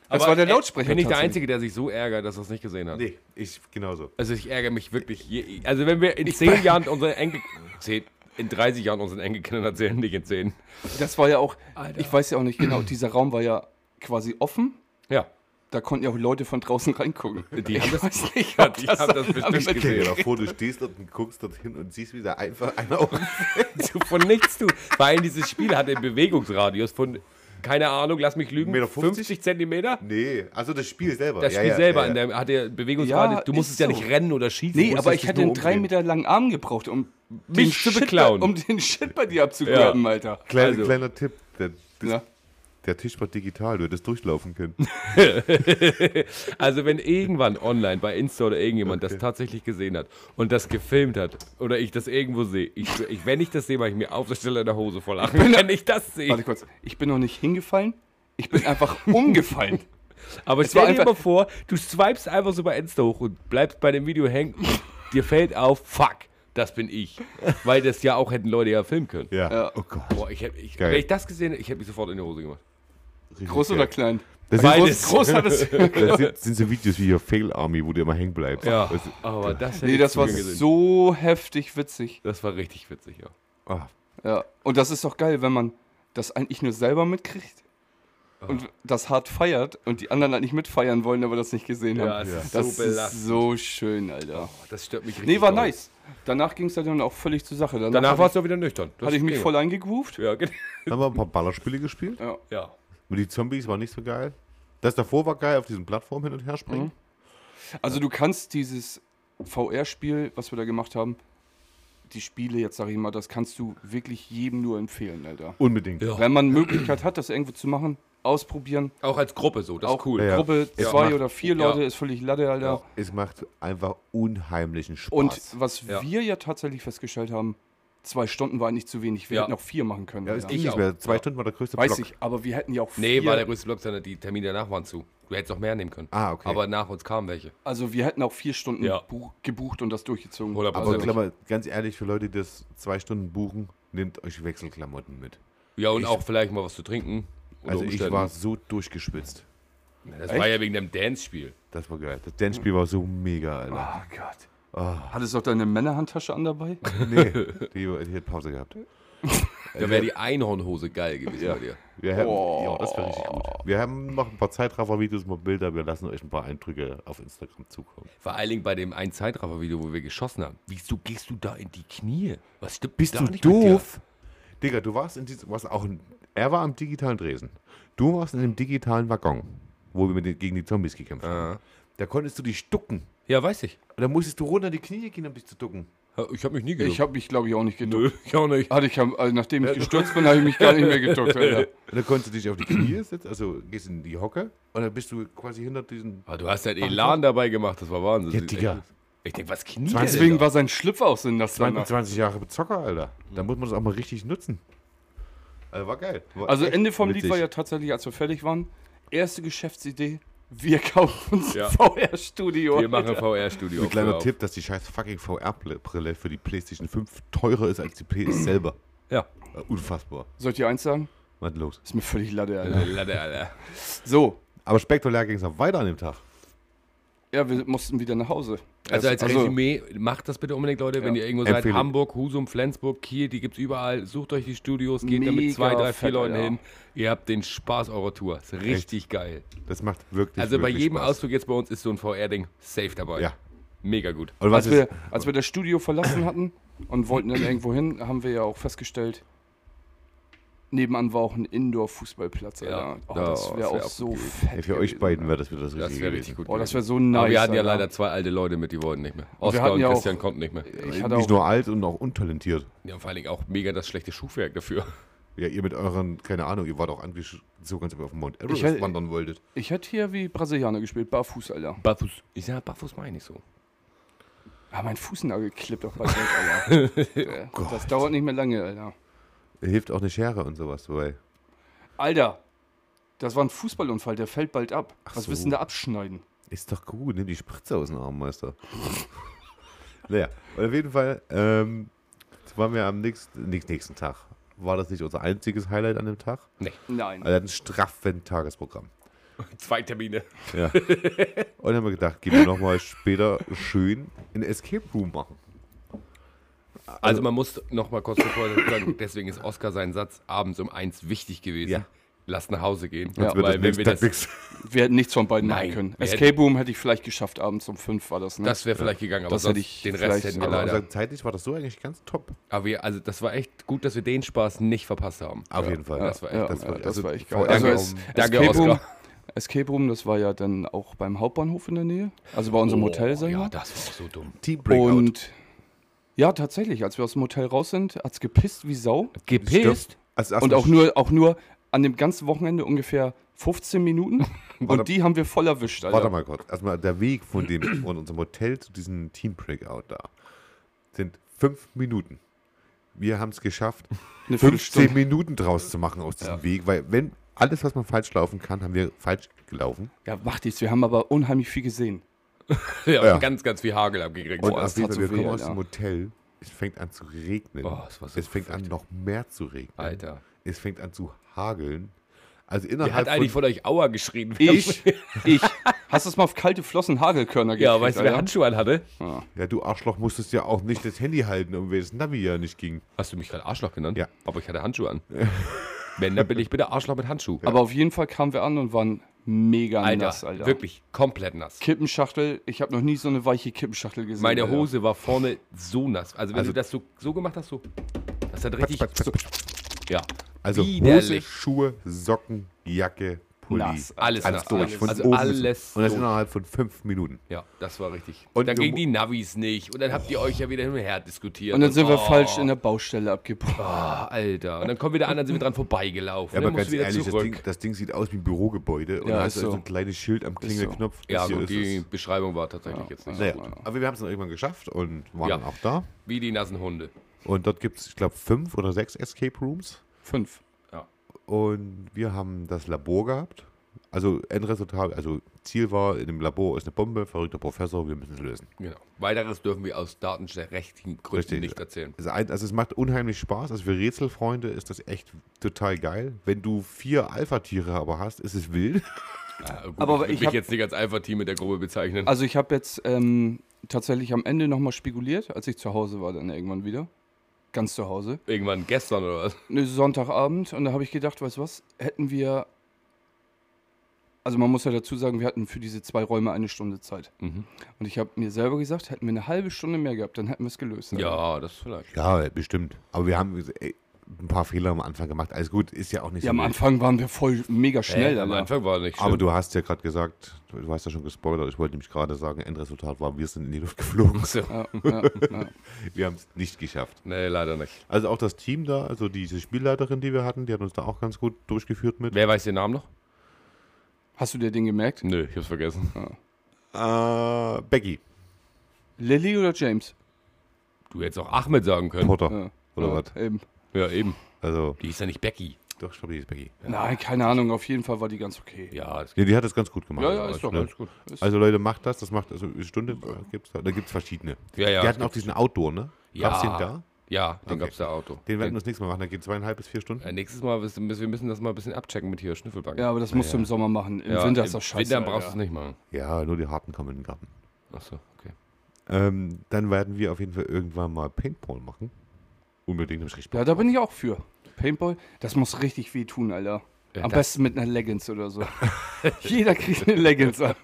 Das war der Lautsprecher. Bin ich der. Einzige, der sich so ärgert, dass er es nicht gesehen hat? Nee, ich genauso. Also ich ärgere mich wirklich. Je, also wenn wir in zehn Jahren unsere Enkel... Zehn, in 30 Jahren unseren Enkelkindern erzählen, nicht in 10. Das war ja auch, Alter. ich weiß ja auch nicht genau, dieser Raum war ja quasi offen. Ja. Da konnten ja auch Leute von draußen reingucken. Die ich haben das- weiß nicht, (laughs) Ja, die das haben das bestimmt dir gesehen. mal vor, du stehst dort und guckst dorthin und siehst wieder einfach einer (laughs) auf. Von nichts, du. Vor allem dieses Spiel hatte einen Bewegungsradius von, keine Ahnung, lass mich lügen, Meter 50? 50 Zentimeter? Nee, also das Spiel selber. Das Ja, Spiel ja, selber, ja, der hatte einen Bewegungsradius. Ja, du musstest ist ja so. nicht rennen oder schießen. Nee, aber ich hätte einen drei. Meter langen Arm gebraucht, um Mich zu bei- beklauen. Um den Shit bei dir abzugraben, Alter. Kleiner, Also- kleiner Tipp, der, das, Ja. Der Tisch war digital, du hättest durchlaufen können. (laughs) Also wenn irgendwann online bei Insta oder irgendjemand Okay. das tatsächlich gesehen hat und das gefilmt hat oder ich das irgendwo sehe, ich, ich, wenn ich das sehe, mache ich mir auf der Stelle in der Hose voll lachen, (laughs) wenn ich das sehe. Warte kurz, ich bin noch nicht hingefallen, ich bin einfach (laughs) umgefallen. Aber Es stell war dir einfach- mal vor, du swipest einfach so bei Insta hoch und bleibst bei dem Video hängen und dir fällt auf, fuck, das bin ich. Weil das ja auch hätten Leute ja filmen können. Ja. Ja. Oh Gott. Boah, ich ich, wenn ich das gesehen hätte, ich hätte mich sofort in die Hose gemacht. Richtig Groß geil. oder klein? Das Beides. sind, Groß (laughs) das sind, sind so Videos wie hier Fail Army, wo du immer hängen bleibst. Ja, Weißt du, aber das hätte Nee, ich das war gesehen. so heftig witzig. Das war richtig witzig, ja. ah, Ja. Und das ist doch geil, wenn man das eigentlich nur selber mitkriegt und das hart feiert und die anderen halt nicht mitfeiern wollen, aber das nicht gesehen Ja, haben. ist Das so ist belastend. so schön, Alter. Das stört mich richtig. Nee, war doll. nice. Danach ging es dann auch völlig zur Sache. Danach, Danach warst du wieder nüchtern. Das Hatte ich mich voll eingegroovt. Ja, genau. dann haben wir ein paar Ballerspiele gespielt. Ja. Ja. Und die Zombies waren nicht so geil. Das davor war geil, auf diesen Plattformen hin und her springen. Mhm. Also du kannst dieses VR-Spiel, was wir da gemacht haben, die Spiele jetzt, sag ich mal, das kannst du wirklich jedem nur empfehlen, Alter. Unbedingt. Ja. Wenn man Möglichkeit hat, das irgendwo zu machen, ausprobieren. Auch als Gruppe so, das auch ist cool. Ja, ja. Gruppe Es zwei macht- oder vier ja. Leute ist völlig Latte, Alter. Ja. Es macht einfach unheimlichen Spaß. Und was Ja. wir ja tatsächlich festgestellt haben, zwei Stunden war eigentlich zu wenig. Wir Ja. hätten auch vier machen können. ja, ging Ich nicht mehr. Zwei Ja. Stunden war der größte Weiß Block. ich, aber wir hätten ja auch Nee, vier, war der größte Block, sondern die Termine danach waren zu. Du hättest auch mehr nehmen können. Ah, okay. Aber nach uns kamen welche. also wir hätten auch vier Stunden Ja. buch, gebucht und das durchgezogen. 100%. Aber Klammer, ganz ehrlich, für Leute, die das zwei Stunden buchen, nehmt euch Wechselklamotten mit. Ja, und Ich- auch vielleicht mal was zu trinken. Also ich war so durchgeschwitzt. Das Echt? war ja wegen dem Dance-Spiel. Das war geil. Das Dance-Spiel war so mega, Alter. oh Gott. Ah. Hattest du auch deine Männerhandtasche an dabei? Nee, die, die hat Pause gehabt. Da wäre die Einhornhose geil gewesen Ja. bei dir. Wir haben, Oh. Ja, das wäre richtig gut. Wir haben noch ein paar Zeitraffer-Videos, mal Bilder. Wir lassen euch ein paar Eindrücke auf Instagram zukommen. Vor allen Dingen bei dem einen Zeitraffer-Video, wo wir geschossen haben. Wieso gehst du da in die Knie? Was stimmt Bist da du nicht mit doof? Digga, du warst in diesem, warst auch in, er war am digitalen Dresden. Du warst in dem digitalen Waggon, wo wir mit den, gegen die Zombies gekämpft haben. Ah. Da konntest du dich ducken. Ja, weiß ich. Da musstest du runter die Knie gehen, um dich zu ducken. Ich habe mich nie geduckt. Ich habe mich, glaube ich, auch nicht geduckt. Nö, ich auch nicht. Hatte ich, hab- also nachdem ich gestürzt (laughs) bin, habe ich mich gar nicht mehr geduckt, Alter. Und dann konntest du dich auf die Knie setzen, also gehst in die Hocke und dann bist du quasi hinter diesen. Aber du hast halt Elan dabei gemacht, das war Wahnsinn. Ja, Das Digga. Ich denke, was knie Deswegen denn war sein Schlüpfer auch so nass danach. 20 Jahre Zocker, Alter. Da muss man das auch mal richtig nutzen. Also war geil. War Also Ende vom Lied war ja tatsächlich, als wir fertig waren, erste Geschäftsidee, wir kaufen uns Ja. VR-Studio. Wir machen VR-Studio. Ein kleiner Tipp, dass die scheiß fucking VR-Brille für die PlayStation 5 teurer ist als die PS selber. Ja. Äh, Unfassbar. Soll ich dir eins sagen? Was los? Ist mir völlig Latte, Alter. Lade, Alter. So, Aber spektakulär ging es noch weiter an dem Tag. Ja, wir mussten wieder nach Hause. Also als Erst- Resümee, macht das bitte unbedingt, Leute, wenn Ja. ihr irgendwo seid. Hamburg, Husum, Flensburg, Kiel, die gibt's überall. Sucht euch die Studios, geht da mit Mega zwei, drei, vier Leuten Alter. hin. Ihr habt den Spaß eurer Tour. Ist richtig geil. Das macht wirklich Also bei wirklich jedem Spaß. Ausflug jetzt bei uns ist so ein VR-Ding safe dabei. Ja. Mega gut. Und was als, wir, als wir das Studio verlassen hatten und wollten dann irgendwo hin, haben wir ja auch festgestellt, nebenan war auch ein Indoor-Fußballplatz, Ja, Alter. Oh, da- das das wäre wär auch auch so fett. ja, für euch beiden wäre das wieder das Das Richtige wäre gewesen. richtig gut. Oh, das wäre so nice. Aber wir hatten ja Alter. leider zwei alte Leute mit, die wollten nicht mehr. hatten und ja auch- Christian konnten nicht mehr. Ich hatte Nicht auch, nur alt und auch untalentiert. Ja, vor allen Dingen auch mega das schlechte Schuhwerk dafür. Ja, ihr mit euren, keine Ahnung, ihr wart auch ob ihr auf dem Mount Everest hätte- wandern wolltet. ich hätte hier wie Brasilianer gespielt, barfuß, Alter. Barfuß. Ich sag, Barfuß meine ich so. Ah, mein Fußnagel klippt auch bald weg, (laughs) Alter. Äh, Gott. das dauert nicht mehr lange, Alter. Hilft auch eine Schere und sowas dabei. Alter, das war ein Fußballunfall, der fällt bald ab. Ach Was so. willst du denn da abschneiden? Ist doch gut, nimm die Spritze aus dem Arm, Meister. (laughs) naja, und auf jeden Fall ähm, waren wir am nächsten, nächsten Tag. War das nicht unser einziges Highlight an dem Tag? Nein. Also ein straffen Tagesprogramm. (laughs) Zwei Termine. Ja. und dann haben wir gedacht, gehen wir nochmal später schön in Escape Room machen. Also man muss noch mal kurz bevor sagen, (laughs) deswegen ist Oscar sein Satz abends um eins wichtig gewesen. Ja. Lass nach Hause gehen. Ja, weil wenn wir das. Wir hätten nichts von beiden Nein, machen können. Escape Room hätte ich vielleicht geschafft, abends um fünf war das, ne? das wäre vielleicht gegangen, aber Das hätte sonst ich den Rest hätten wir Aber leider. also zeitlich war das so eigentlich ganz top. Aber wir, also das war echt gut, dass wir den Spaß nicht verpasst haben. Auf ja. jeden Fall. Das war echt. ja, das war- war, das also war echt geil. Also um- Danke, Escape, Room, Oscar. Escape Room, das war ja dann auch beim Hauptbahnhof in der Nähe. Also bei unserem Hotel, sag ich Oh, Ja, das war auch so dumm. Team Breakout. Und ja, tatsächlich, als wir aus dem Hotel raus sind, hat es gepisst wie Sau. Gepisst? also Und auch nur, auch nur an dem ganzen Wochenende ungefähr 15 Minuten. (laughs) Warte- Und die haben wir voll erwischt, Alter. Warte mal kurz. Erstmal der Weg von, dem, von unserem Hotel zu diesem Team Breakout da sind fünf Minuten. Wir haben es geschafft, Eine 15 Viertelstunde. Minuten draus zu machen aus diesem Weg, weil wenn alles, was man falsch laufen kann, haben wir falsch gelaufen. Ja, macht nichts. Wir haben aber unheimlich viel gesehen. (laughs) Ja, Ja. ganz, ganz viel Hagel abgekriegt. Und Boah, das tat wir so kommen aus dem. Hotel, es fängt an zu regnen. Es war so es fängt an, noch mehr zu regnen. Alter. Es fängt an zu hageln. Also Wer innerhalb hat eigentlich von, von euch Aua geschrien? Ich, ich. Hast du es mal auf kalte Flossen Hagelkörner gekriegt? Ja, weißt du, wer? Handschuhe anhatte? Ja, du Arschloch musstest ja auch nicht das Handy halten, um das Navi ja nicht ging. Hast du mich gerade Arschloch genannt? Ja. Aber ich hatte Handschuhe an. Wenn, dann bin ich bitte Arschloch mit Handschuh. Aber auf jeden Fall kamen wir an und waren mega Alter, nass, Alter. wirklich komplett nass. Kippenschachtel, ich habe noch nie so eine weiche Kippenschachtel gesehen. Meine Alter. Hose war vorne so nass. Also wenn Also- du das so, so gemacht hast, so. Das hat richtig. Patsch, patsch, patsch. Ja. Also Hose, Widerlich. Schuhe, Socken, Jacke, Pulli. Nass. Alles Alles nass. durch. Alles, Von also oben alles. Und das durch. innerhalb von fünf Minuten. Ja, das war richtig. Und Und dann gingen die Navis nicht. Und dann habt ihr euch ja wieder hin und her diskutiert. Und dann sind wir oh, falsch in der Baustelle abgebrochen. Ah, Alter. Und dann kommen wir da an, dann sind wir dran vorbeigelaufen. Ja, aber ganz wieder ehrlich, das. Ding, das Ding sieht aus wie ein Bürogebäude und Ja, da ist hast du so so. ein kleines Schild am Klingelknopf. ja, Das hier gut, ist die es. Beschreibung war tatsächlich jetzt nicht Naja, so gut. aber wir haben es dann irgendwann geschafft und waren Ja. dann auch da. Wie die nassen Hunde. Und dort gibt es, ich glaube, fünf oder sechs Escape Rooms. Fünf. Und wir haben das Labor gehabt. Also Endresultat, also Ziel war, in dem Labor ist eine Bombe, verrückter Professor, wir müssen es lösen. Genau. Weiteres dürfen wir aus datenschutzrechtlichen Gründen Richtig. nicht erzählen. Also, also es macht unheimlich Spaß. Also für Rätselfreunde ist das echt total geil. Wenn du vier Alpha-Tiere aber hast, ist es wild. (laughs) Ja, gut, Aber ich würde ich mich hab- jetzt nicht als Alpha-Team mit der Gruppe bezeichnen. Also ich habe jetzt ähm, tatsächlich am Ende nochmal spekuliert, als ich zu Hause war dann irgendwann wieder. Ganz zu Hause. Irgendwann gestern oder was? Ne, Sonntagabend und da habe ich gedacht, weißt du was, hätten wir. Also man muss ja dazu sagen, wir hatten für diese zwei Räume eine Stunde Zeit. Mhm. Und ich habe mir selber gesagt, hätten wir eine halbe Stunde mehr gehabt, dann hätten wir es gelöst. Ja, das vielleicht. Ja, bestimmt. Aber wir haben ey, ein paar Fehler am Anfang gemacht. Alles gut, ist ja auch nicht Ja, so am wild. Anfang waren wir voll mega schnell. Äh, am. Anfang war nicht Aber schlimm. du hast ja gerade gesagt, du hast ja schon gespoilert, ich wollte nämlich gerade sagen, Endresultat war, wir sind in die Luft geflogen. So. Ja, ja, ja. (laughs) Wir haben es nicht geschafft. Nee, leider nicht. Also auch das Team da, also diese Spielleiterin, die wir hatten, die hat uns da auch ganz gut durchgeführt mit. Wer weiß den Namen noch? Hast du dir den gemerkt? Nö, ich hab's vergessen. Äh, Becky Lilly oder James? Du hättest auch Ahmed sagen können. Potter. Ja. Oder ja, was? Eben. Ja, eben. Also, Die ist ja nicht Becky. doch, ich glaube, die ist Becky. Nein, keine Ahnung, auf jeden Fall war die ganz okay. Ja, das Ja, die hat das ganz gut gemacht. Ja, ja, ist doch ne? alles gut. Ist Also Leute, macht das, das macht, also eine Stunde gibt's da, da gibt es verschiedene. Ja, ja. Die hatten auch diesen Outdoor, ne? Ja. Gab's den da? Ja, den Okay. gab's da Auto. Den werden wir das nächste Mal machen, da geht zweieinhalb bis vier Stunden. äh, nächstes Mal, müssen, wir müssen das mal ein bisschen abchecken mit hier Schnüffelbank. Ja, aber das musst du im Sommer machen. Im Ja, Winter ist im das scheiße. Winter brauchst du es nicht machen. Ja, nur die Harten kommen in den Garten. Achso, okay. Ähm, dann werden wir auf jeden Fall irgendwann mal Paintball machen. Unbedingt im Schritt. Ja, da bin ich auch für. Paintball, das muss richtig weh tun, Alter. Ja, Am das- besten mit einer Leggings oder so. (laughs) Jeder kriegt eine Leggings an.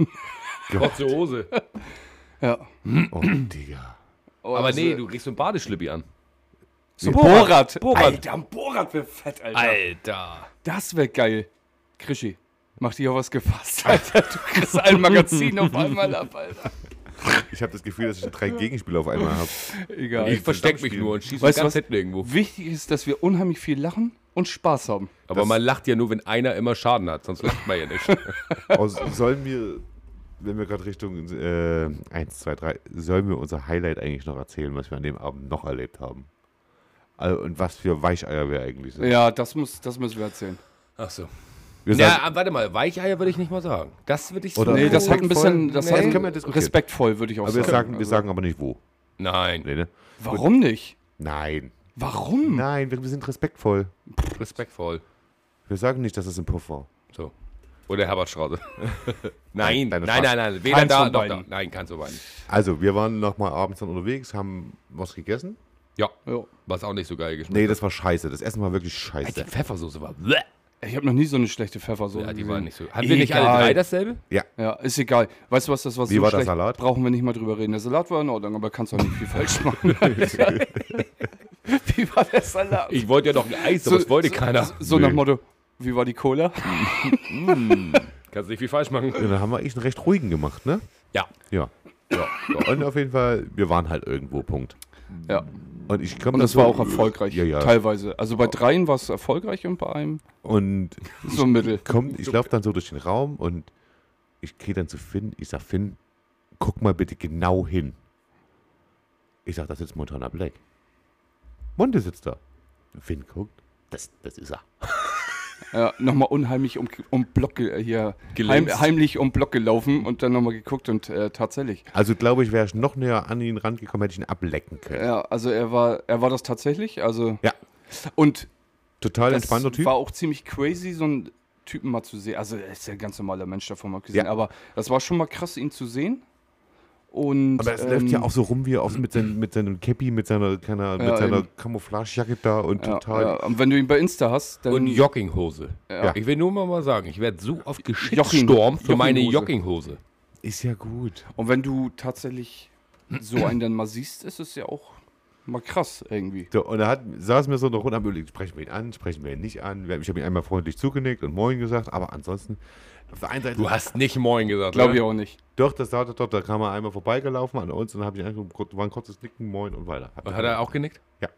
Kurze Hose. Ja. Oh, Digga. Oh, Aber nee, äh, du kriegst so ein Badeschlippi an. So Borat. Borat. Alter, ein Borat wäre fett, Alter. Alter. Das wäre geil. Krischi, mach dich auf was gefasst, (laughs) Alter. Du kriegst ein Magazin auf einmal ab, Alter. Ich habe das Gefühl, dass ich drei Gegenspieler auf einmal habe. Egal. Ich versteck mich nur und schieße Weißt du ganz hinten irgendwo. Wichtig ist, dass wir unheimlich viel lachen und Spaß haben. Aber Das- man lacht ja nur, wenn einer immer Schaden hat, sonst lacht man ja nicht. (laughs) Aus, sollen wir, wenn wir gerade Richtung äh, 1, 2, 3, sollen wir unser Highlight eigentlich noch erzählen, was wir an dem Abend noch erlebt haben? Also, und was für Weicheier wir eigentlich sind. Ja, das, muss, das müssen wir erzählen. Ach so. Wir Ja, sagen, warte mal, Weicheier würde ich nicht mal sagen. Das würde ich so. Oder- Nee, das hat ein respektvoll? bisschen, das Nee. können wir diskutieren. respektvoll, würde ich auch aber wir sagen. sagen, wir Also, sagen aber nicht wo. Nein, Nee, ne? Warum nicht? Nein. Warum? Nein, wir, wir sind respektvoll. respektvoll. Wir sagen nicht, dass es ein Puff war. So. Oder Herbert Strauße. nein, (laughs) Deine nein, nein, nein. Weder da noch da. Nein, keins von beiden. Also, wir waren noch mal abends dann unterwegs, haben was gegessen. Ja, Ja. was auch nicht so geil geschmeckt Nee, das war scheiße. Das Essen war wirklich Die scheiße. Pfeffersoße war. Bleh. Ich habe noch nie so eine schlechte Pfeffersoße Ja, die gesehen. war nicht so. Hatten wir nicht alle drei dasselbe? Ja, ist egal. Weißt du was, das war Wie so war der schlecht. Salat? Brauchen wir nicht mal drüber reden. Der Salat war in Ordnung, aber kannst auch nicht viel falsch machen. (laughs) (laughs) wie war der Salat? Ich wollte ja noch ein Eis, aber das wollte keiner. So nach Motto, wie war die Cola? Kannst nicht viel falsch machen. Ja, dann haben wir echt einen recht ruhigen gemacht, ne? Ja. Ja. ja. Und auf jeden Fall, wir waren halt irgendwo, Punkt. Ja. Und ich glaube, Und das war auch erfolgreich, Ja, ja. teilweise. Also bei dreien war es erfolgreich und bei einem Und so mittel. kommt, ich laufe dann so durch den Raum und ich gehe dann zu Finn. Ich sag, Finn, guck mal bitte genau hin. Ich sag, das ist Montana Black. Monte sitzt da. Finn guckt. Das, das ist er. (laughs) Ja, nochmal unheimlich um, um Block ge- hier heim, heimlich um Block gelaufen und dann nochmal geguckt und äh, tatsächlich. Also glaube ich, wäre ich noch näher an ihn rangekommen, hätte ich ihn ablecken können. Ja, also er war, er war das tatsächlich. Also Ja. und Total das entspannter Typ. war auch ziemlich crazy, so einen Typen mal zu sehen. Also er ist ja ein ganz normaler Mensch davon mal gesehen, Ja. aber das war schon mal krass, ihn zu sehen. Und Aber es ähm, läuft ja auch so rum, wie er aus mit, seinem, mit seinem Cappy, mit seiner, keiner, mit Ja, seiner eben. Camouflagejacke da und ja, total. ja. Und wenn du ihn bei Insta hast, dann Und Jogginghose. Ja. Ich will nur mal, mal sagen, ich werde so oft geschichtstormt für meine Jogginghose. Ist ja gut. Und wenn du tatsächlich so einen dann mal siehst, ist es ja auch mal krass irgendwie. So, und er hat, saß mir so noch runter, haben überlegt, sprechen wir ihn an, sprechen wir ihn nicht an. Wir- Ich habe ihm einmal freundlich zugenickt und Moin gesagt, aber ansonsten, auf der einen Seite, Du hast nicht Moin gesagt. Glaube oder? ich auch nicht. doch, das sah doch, da kam er einmal vorbeigelaufen an uns und dann habe ich einfach, kurz- war ein kurzes Nicken, Moin und weiter. Hab Und hat er auch genickt? Ja,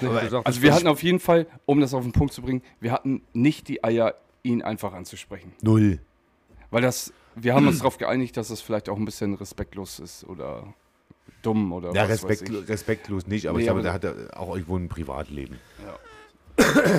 Nicht aber, gesagt, Also das wir hatten auf jeden Fall, um das auf den Punkt zu bringen, wir hatten nicht die Eier, ihn einfach anzusprechen. null. Weil das, wir haben uns (clears throat) darauf geeinigt, dass es vielleicht auch ein bisschen respektlos ist oder dumm oder Ja, was respekt, weiß respektlos nicht, aber Nee, ich glaube, aber- der hat ja auch irgendwo ein Privatleben. Ja.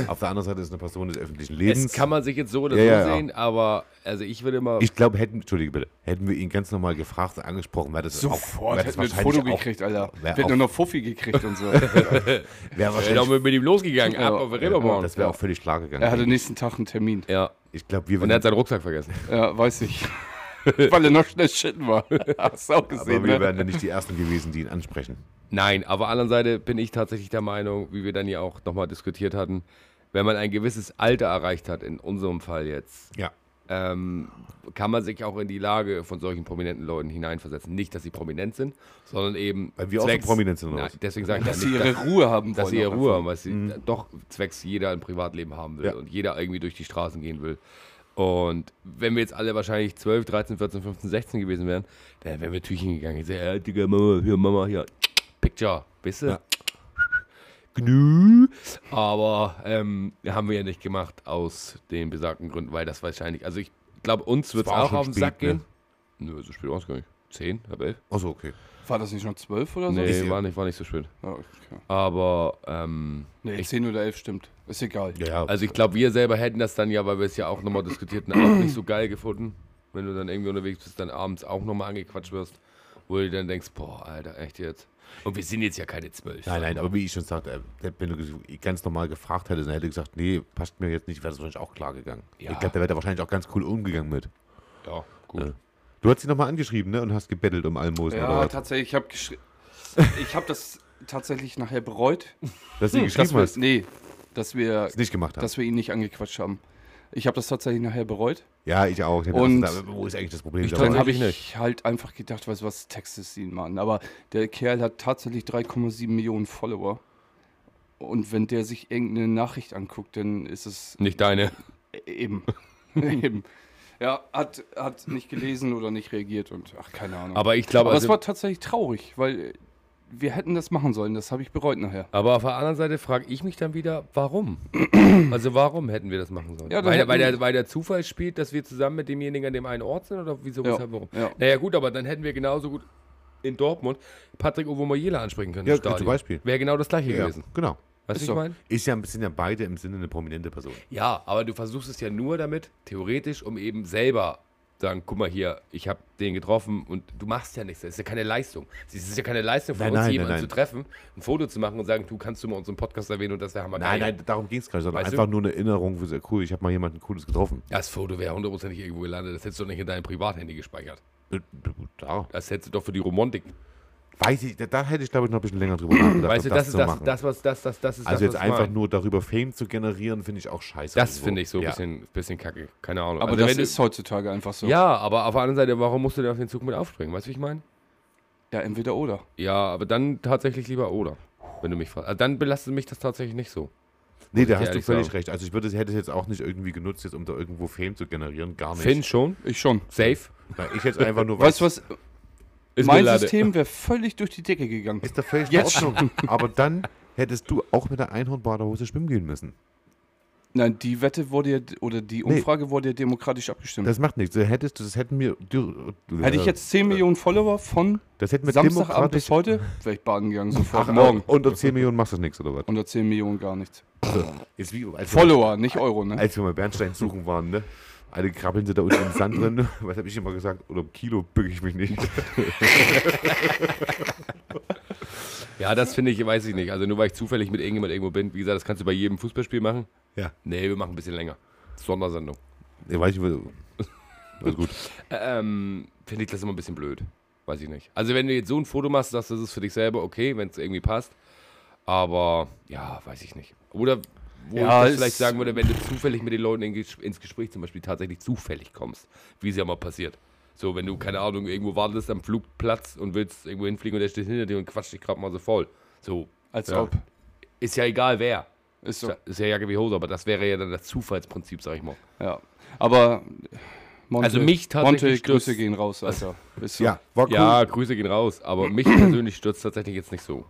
Auf der anderen Seite ist eine Person des öffentlichen Lebens. kann man sich jetzt so oder Ja, so ja, ja. sehen, aber also ich würde mal. Ich glaube, hätten, Entschuldige bitte, hätten wir ihn ganz normal gefragt und angesprochen, wäre das Sofort auch, wäre das hätten wir ein Foto auch, gekriegt, Alter. wär Wir hätten auch- nur noch Fuffi gekriegt und so. (laughs) wäre wahrscheinlich, mit ihm losgegangen, ab Ja. auf Reeperbahn. das wäre auch völlig klar gegangen. er hatte nächsten Tag einen Termin. Ja. ich glaube, wir Und er hat seinen Rucksack vergessen. Ja, weiß ich. (laughs) (laughs) Weil er noch schnell shitten war. (laughs) Hast du auch gesehen, aber wir ne? wären ja nicht die Ersten gewesen, die ihn ansprechen. Nein, aber auf der anderen Seite bin ich tatsächlich der Meinung, wie wir dann ja auch nochmal diskutiert hatten, wenn man ein gewisses Alter erreicht hat, in unserem Fall jetzt, Ja. ähm, kann man sich auch in die Lage von solchen prominenten Leuten hineinversetzen. Nicht, dass sie prominent sind, sondern eben. Weil wir auch so prominent sind, oder Nein, was? deswegen sage ich Dass ja sie ihre dass, Ruhe haben wollen. dass sie ihre Ruhe haben, weil sie doch zwecks jeder ein Privatleben haben will Ja. und jeder irgendwie durch die Straßen gehen will. Und wenn wir jetzt alle wahrscheinlich 12, 13, 14, 15, 16 gewesen wären, dann wären wir Türchen gegangen. Ich sage, ja, Digga, Mama, hier, Mama, hier, Picture, weißt du? Ja. Gnü. Aber ähm, haben wir ja nicht gemacht aus den besagten Gründen, weil das wahrscheinlich, also ich glaube, uns wird es auch auf den spät, Sack ne? gehen. Nö, so spät war es gar nicht. 10, halb 11? Achso, okay. War das nicht schon zwölf oder so? Nee, war nicht, war nicht so spät. Ja, okay. Aber, ähm, Nee, 10 oder 11 stimmt. Ist egal. Ja. Also ich glaube, wir selber hätten das dann ja, weil wir es ja auch nochmal diskutierten, auch nicht so geil gefunden. Wenn du dann irgendwie unterwegs bist, dann abends auch nochmal angequatscht wirst, wo du dann denkst, boah, Alter, echt jetzt. Und wir sind jetzt ja keine zwölf. Nein, nein, aber wie ich schon sagte, äh, wenn du ganz normal gefragt hättest, dann hätte er gesagt, nee, passt mir jetzt nicht, wäre das wahrscheinlich auch klar gegangen. Ja. Ich glaube, da wäre er wahrscheinlich auch ganz cool umgegangen mit. Ja, gut. Ja. Du hast sie nochmal angeschrieben, ne? Und hast gebettelt um Almosen oder Ja, was? tatsächlich. Ich habe (laughs) ich hab das tatsächlich nachher bereut. Dass sie Dass geschrieben wir, hast, nee, dass wir, es nicht gemacht hast. dass wir ihn nicht angequatscht haben. Ich habe das tatsächlich nachher bereut. Ja, ich auch. Ich Und- gesagt, wo ist eigentlich das Problem? Ich? Dann habe ich Tatsächlich halt einfach gedacht, weißt du was, textest ihn mal an. Aber der Kerl hat tatsächlich 3,7 Millionen Follower. Und wenn der sich irgendeine Nachricht anguckt, dann ist es Nicht deine. eben. (laughs) eben. Ja, hat, hat nicht gelesen oder nicht reagiert und ach, keine Ahnung. Aber ich glaube, Aber es also, war tatsächlich traurig, weil wir hätten das machen sollen. Das habe ich bereut nachher. aber auf der anderen Seite frage ich mich dann wieder, warum? (clears throat) also warum hätten wir das machen sollen? Ja, weil, weil, der, weil der Zufall spielt, dass wir zusammen mit demjenigen an dem einen Ort sind oder wieso, Ja, weshalb, warum? ja. Naja gut, aber dann hätten wir genauso gut in Dortmund Patrick Ovomayela ansprechen können. Ja, im Stadion. zum Beispiel. Wäre genau das gleiche ja, gewesen. genau. Weißt Ist du, so. ich meine? Ist ja, sind ja beide im Sinne eine prominente Person. Ja, aber du versuchst es ja nur damit, theoretisch, um eben selber sagen, guck mal hier, ich habe den getroffen und du machst ja nichts. Das ist ja keine Leistung. Es ist ja keine Leistung von Nein, uns, nein, jemanden nein, zu treffen, ein Foto zu machen und sagen, du kannst du mal unseren Podcast erwähnen und das wäre hammer Nein, nein, darum ging es gar nicht, sondern Weißt einfach du? nur eine Erinnerung, für sehr cool, ich habe mal jemanden Cooles getroffen. Das Foto wäre hundertprozentig irgendwo gelandet. Das hättest du doch nicht in deinem Privathandy gespeichert. Äh, Da. Das hättest du doch für die Romantik Weiß ich, da, hätte ich glaube ich noch ein bisschen länger drüber nachgedacht. Weißt du, ob das ist zu das, machen. das, was, das, das, das ist also das, jetzt einfach nur darüber Fame zu generieren, finde ich auch scheiße. Das finde ich so ein Ja. bisschen, bisschen kacke. Keine Ahnung. Aber Also das ist heutzutage einfach so. Ja, aber auf der anderen Seite, warum musst du denn auf den Zug mit aufspringen? Weißt du, wie ich meine? Ja, entweder oder. Ja, aber dann tatsächlich lieber oder. Wenn du mich fragst. Also dann belastet mich das tatsächlich nicht so. Nee, da hast du völlig sagen. recht. Also ich würde, hätte es jetzt auch nicht irgendwie genutzt, jetzt, um da irgendwo Fame zu generieren. Gar nicht. Finn schon. Ich schon. Safe. Na, ich jetzt einfach nur Weißt du was? Ist mein System wäre völlig durch die Decke gegangen. Ist doch völlig Jetzt in Ordnung. Aber dann hättest du auch mit der Einhornbaderhose schwimmen gehen müssen. Nein, die Wette wurde ja, oder die Umfrage wurde ja demokratisch abgestimmt. Das macht nichts. Du hättest, das hätten wir. Du, Hätte ich jetzt 10 Millionen Follower von das hätten wir Samstagabend demokratisch. bis heute, wäre ich baden gegangen, sofort Ach, morgen. Unter 10 Millionen machst du das nichts, oder was? Unter 10 Millionen gar nichts. Ist wie, als wir, Follower, nicht Euro, ne? als wir mal Bernstein suchen waren, ne? Alle krabbeln sie da unten im Sand drin. (laughs) Was habe ich immer gesagt? Oder im Kilo bücke ich mich nicht. (laughs) Ja, das finde ich, weiß ich nicht. Also nur weil ich zufällig mit irgendjemand irgendwo bin. Wie gesagt, das kannst du bei jedem Fußballspiel machen. Ja. Nee, wir machen ein bisschen länger. Sondersendung. Ich weiß nicht, alles gut. (laughs) Ähm, finde ich das immer ein bisschen blöd. Weiß ich nicht. Also wenn du jetzt so ein Foto machst, sagst du, das ist für dich selber okay, wenn es irgendwie passt. Aber ja, weiß ich nicht. Oder wo Ja, ich vielleicht sagen würde, wenn du zufällig mit den Leuten ins Gespräch zum Beispiel tatsächlich zufällig kommst, wie es ja mal passiert. So, wenn du, keine Ahnung, irgendwo wartest am Flugplatz und willst irgendwo hinfliegen und der steht hinter dir und quatscht dich gerade mal so voll. So, Als ja. ob. ist ja egal wer. Ist so. Ist ja Jacke wie Hose, aber das wäre ja dann das Zufallsprinzip, sag ich mal. Ja. Aber Monte, Also mich tatsächlich Monte, stürzt- Grüße gehen raus, Alter. Ist so. Ja, war cool. Ja, Grüße gehen raus, aber (clears throat) mich persönlich stürzt tatsächlich jetzt nicht so.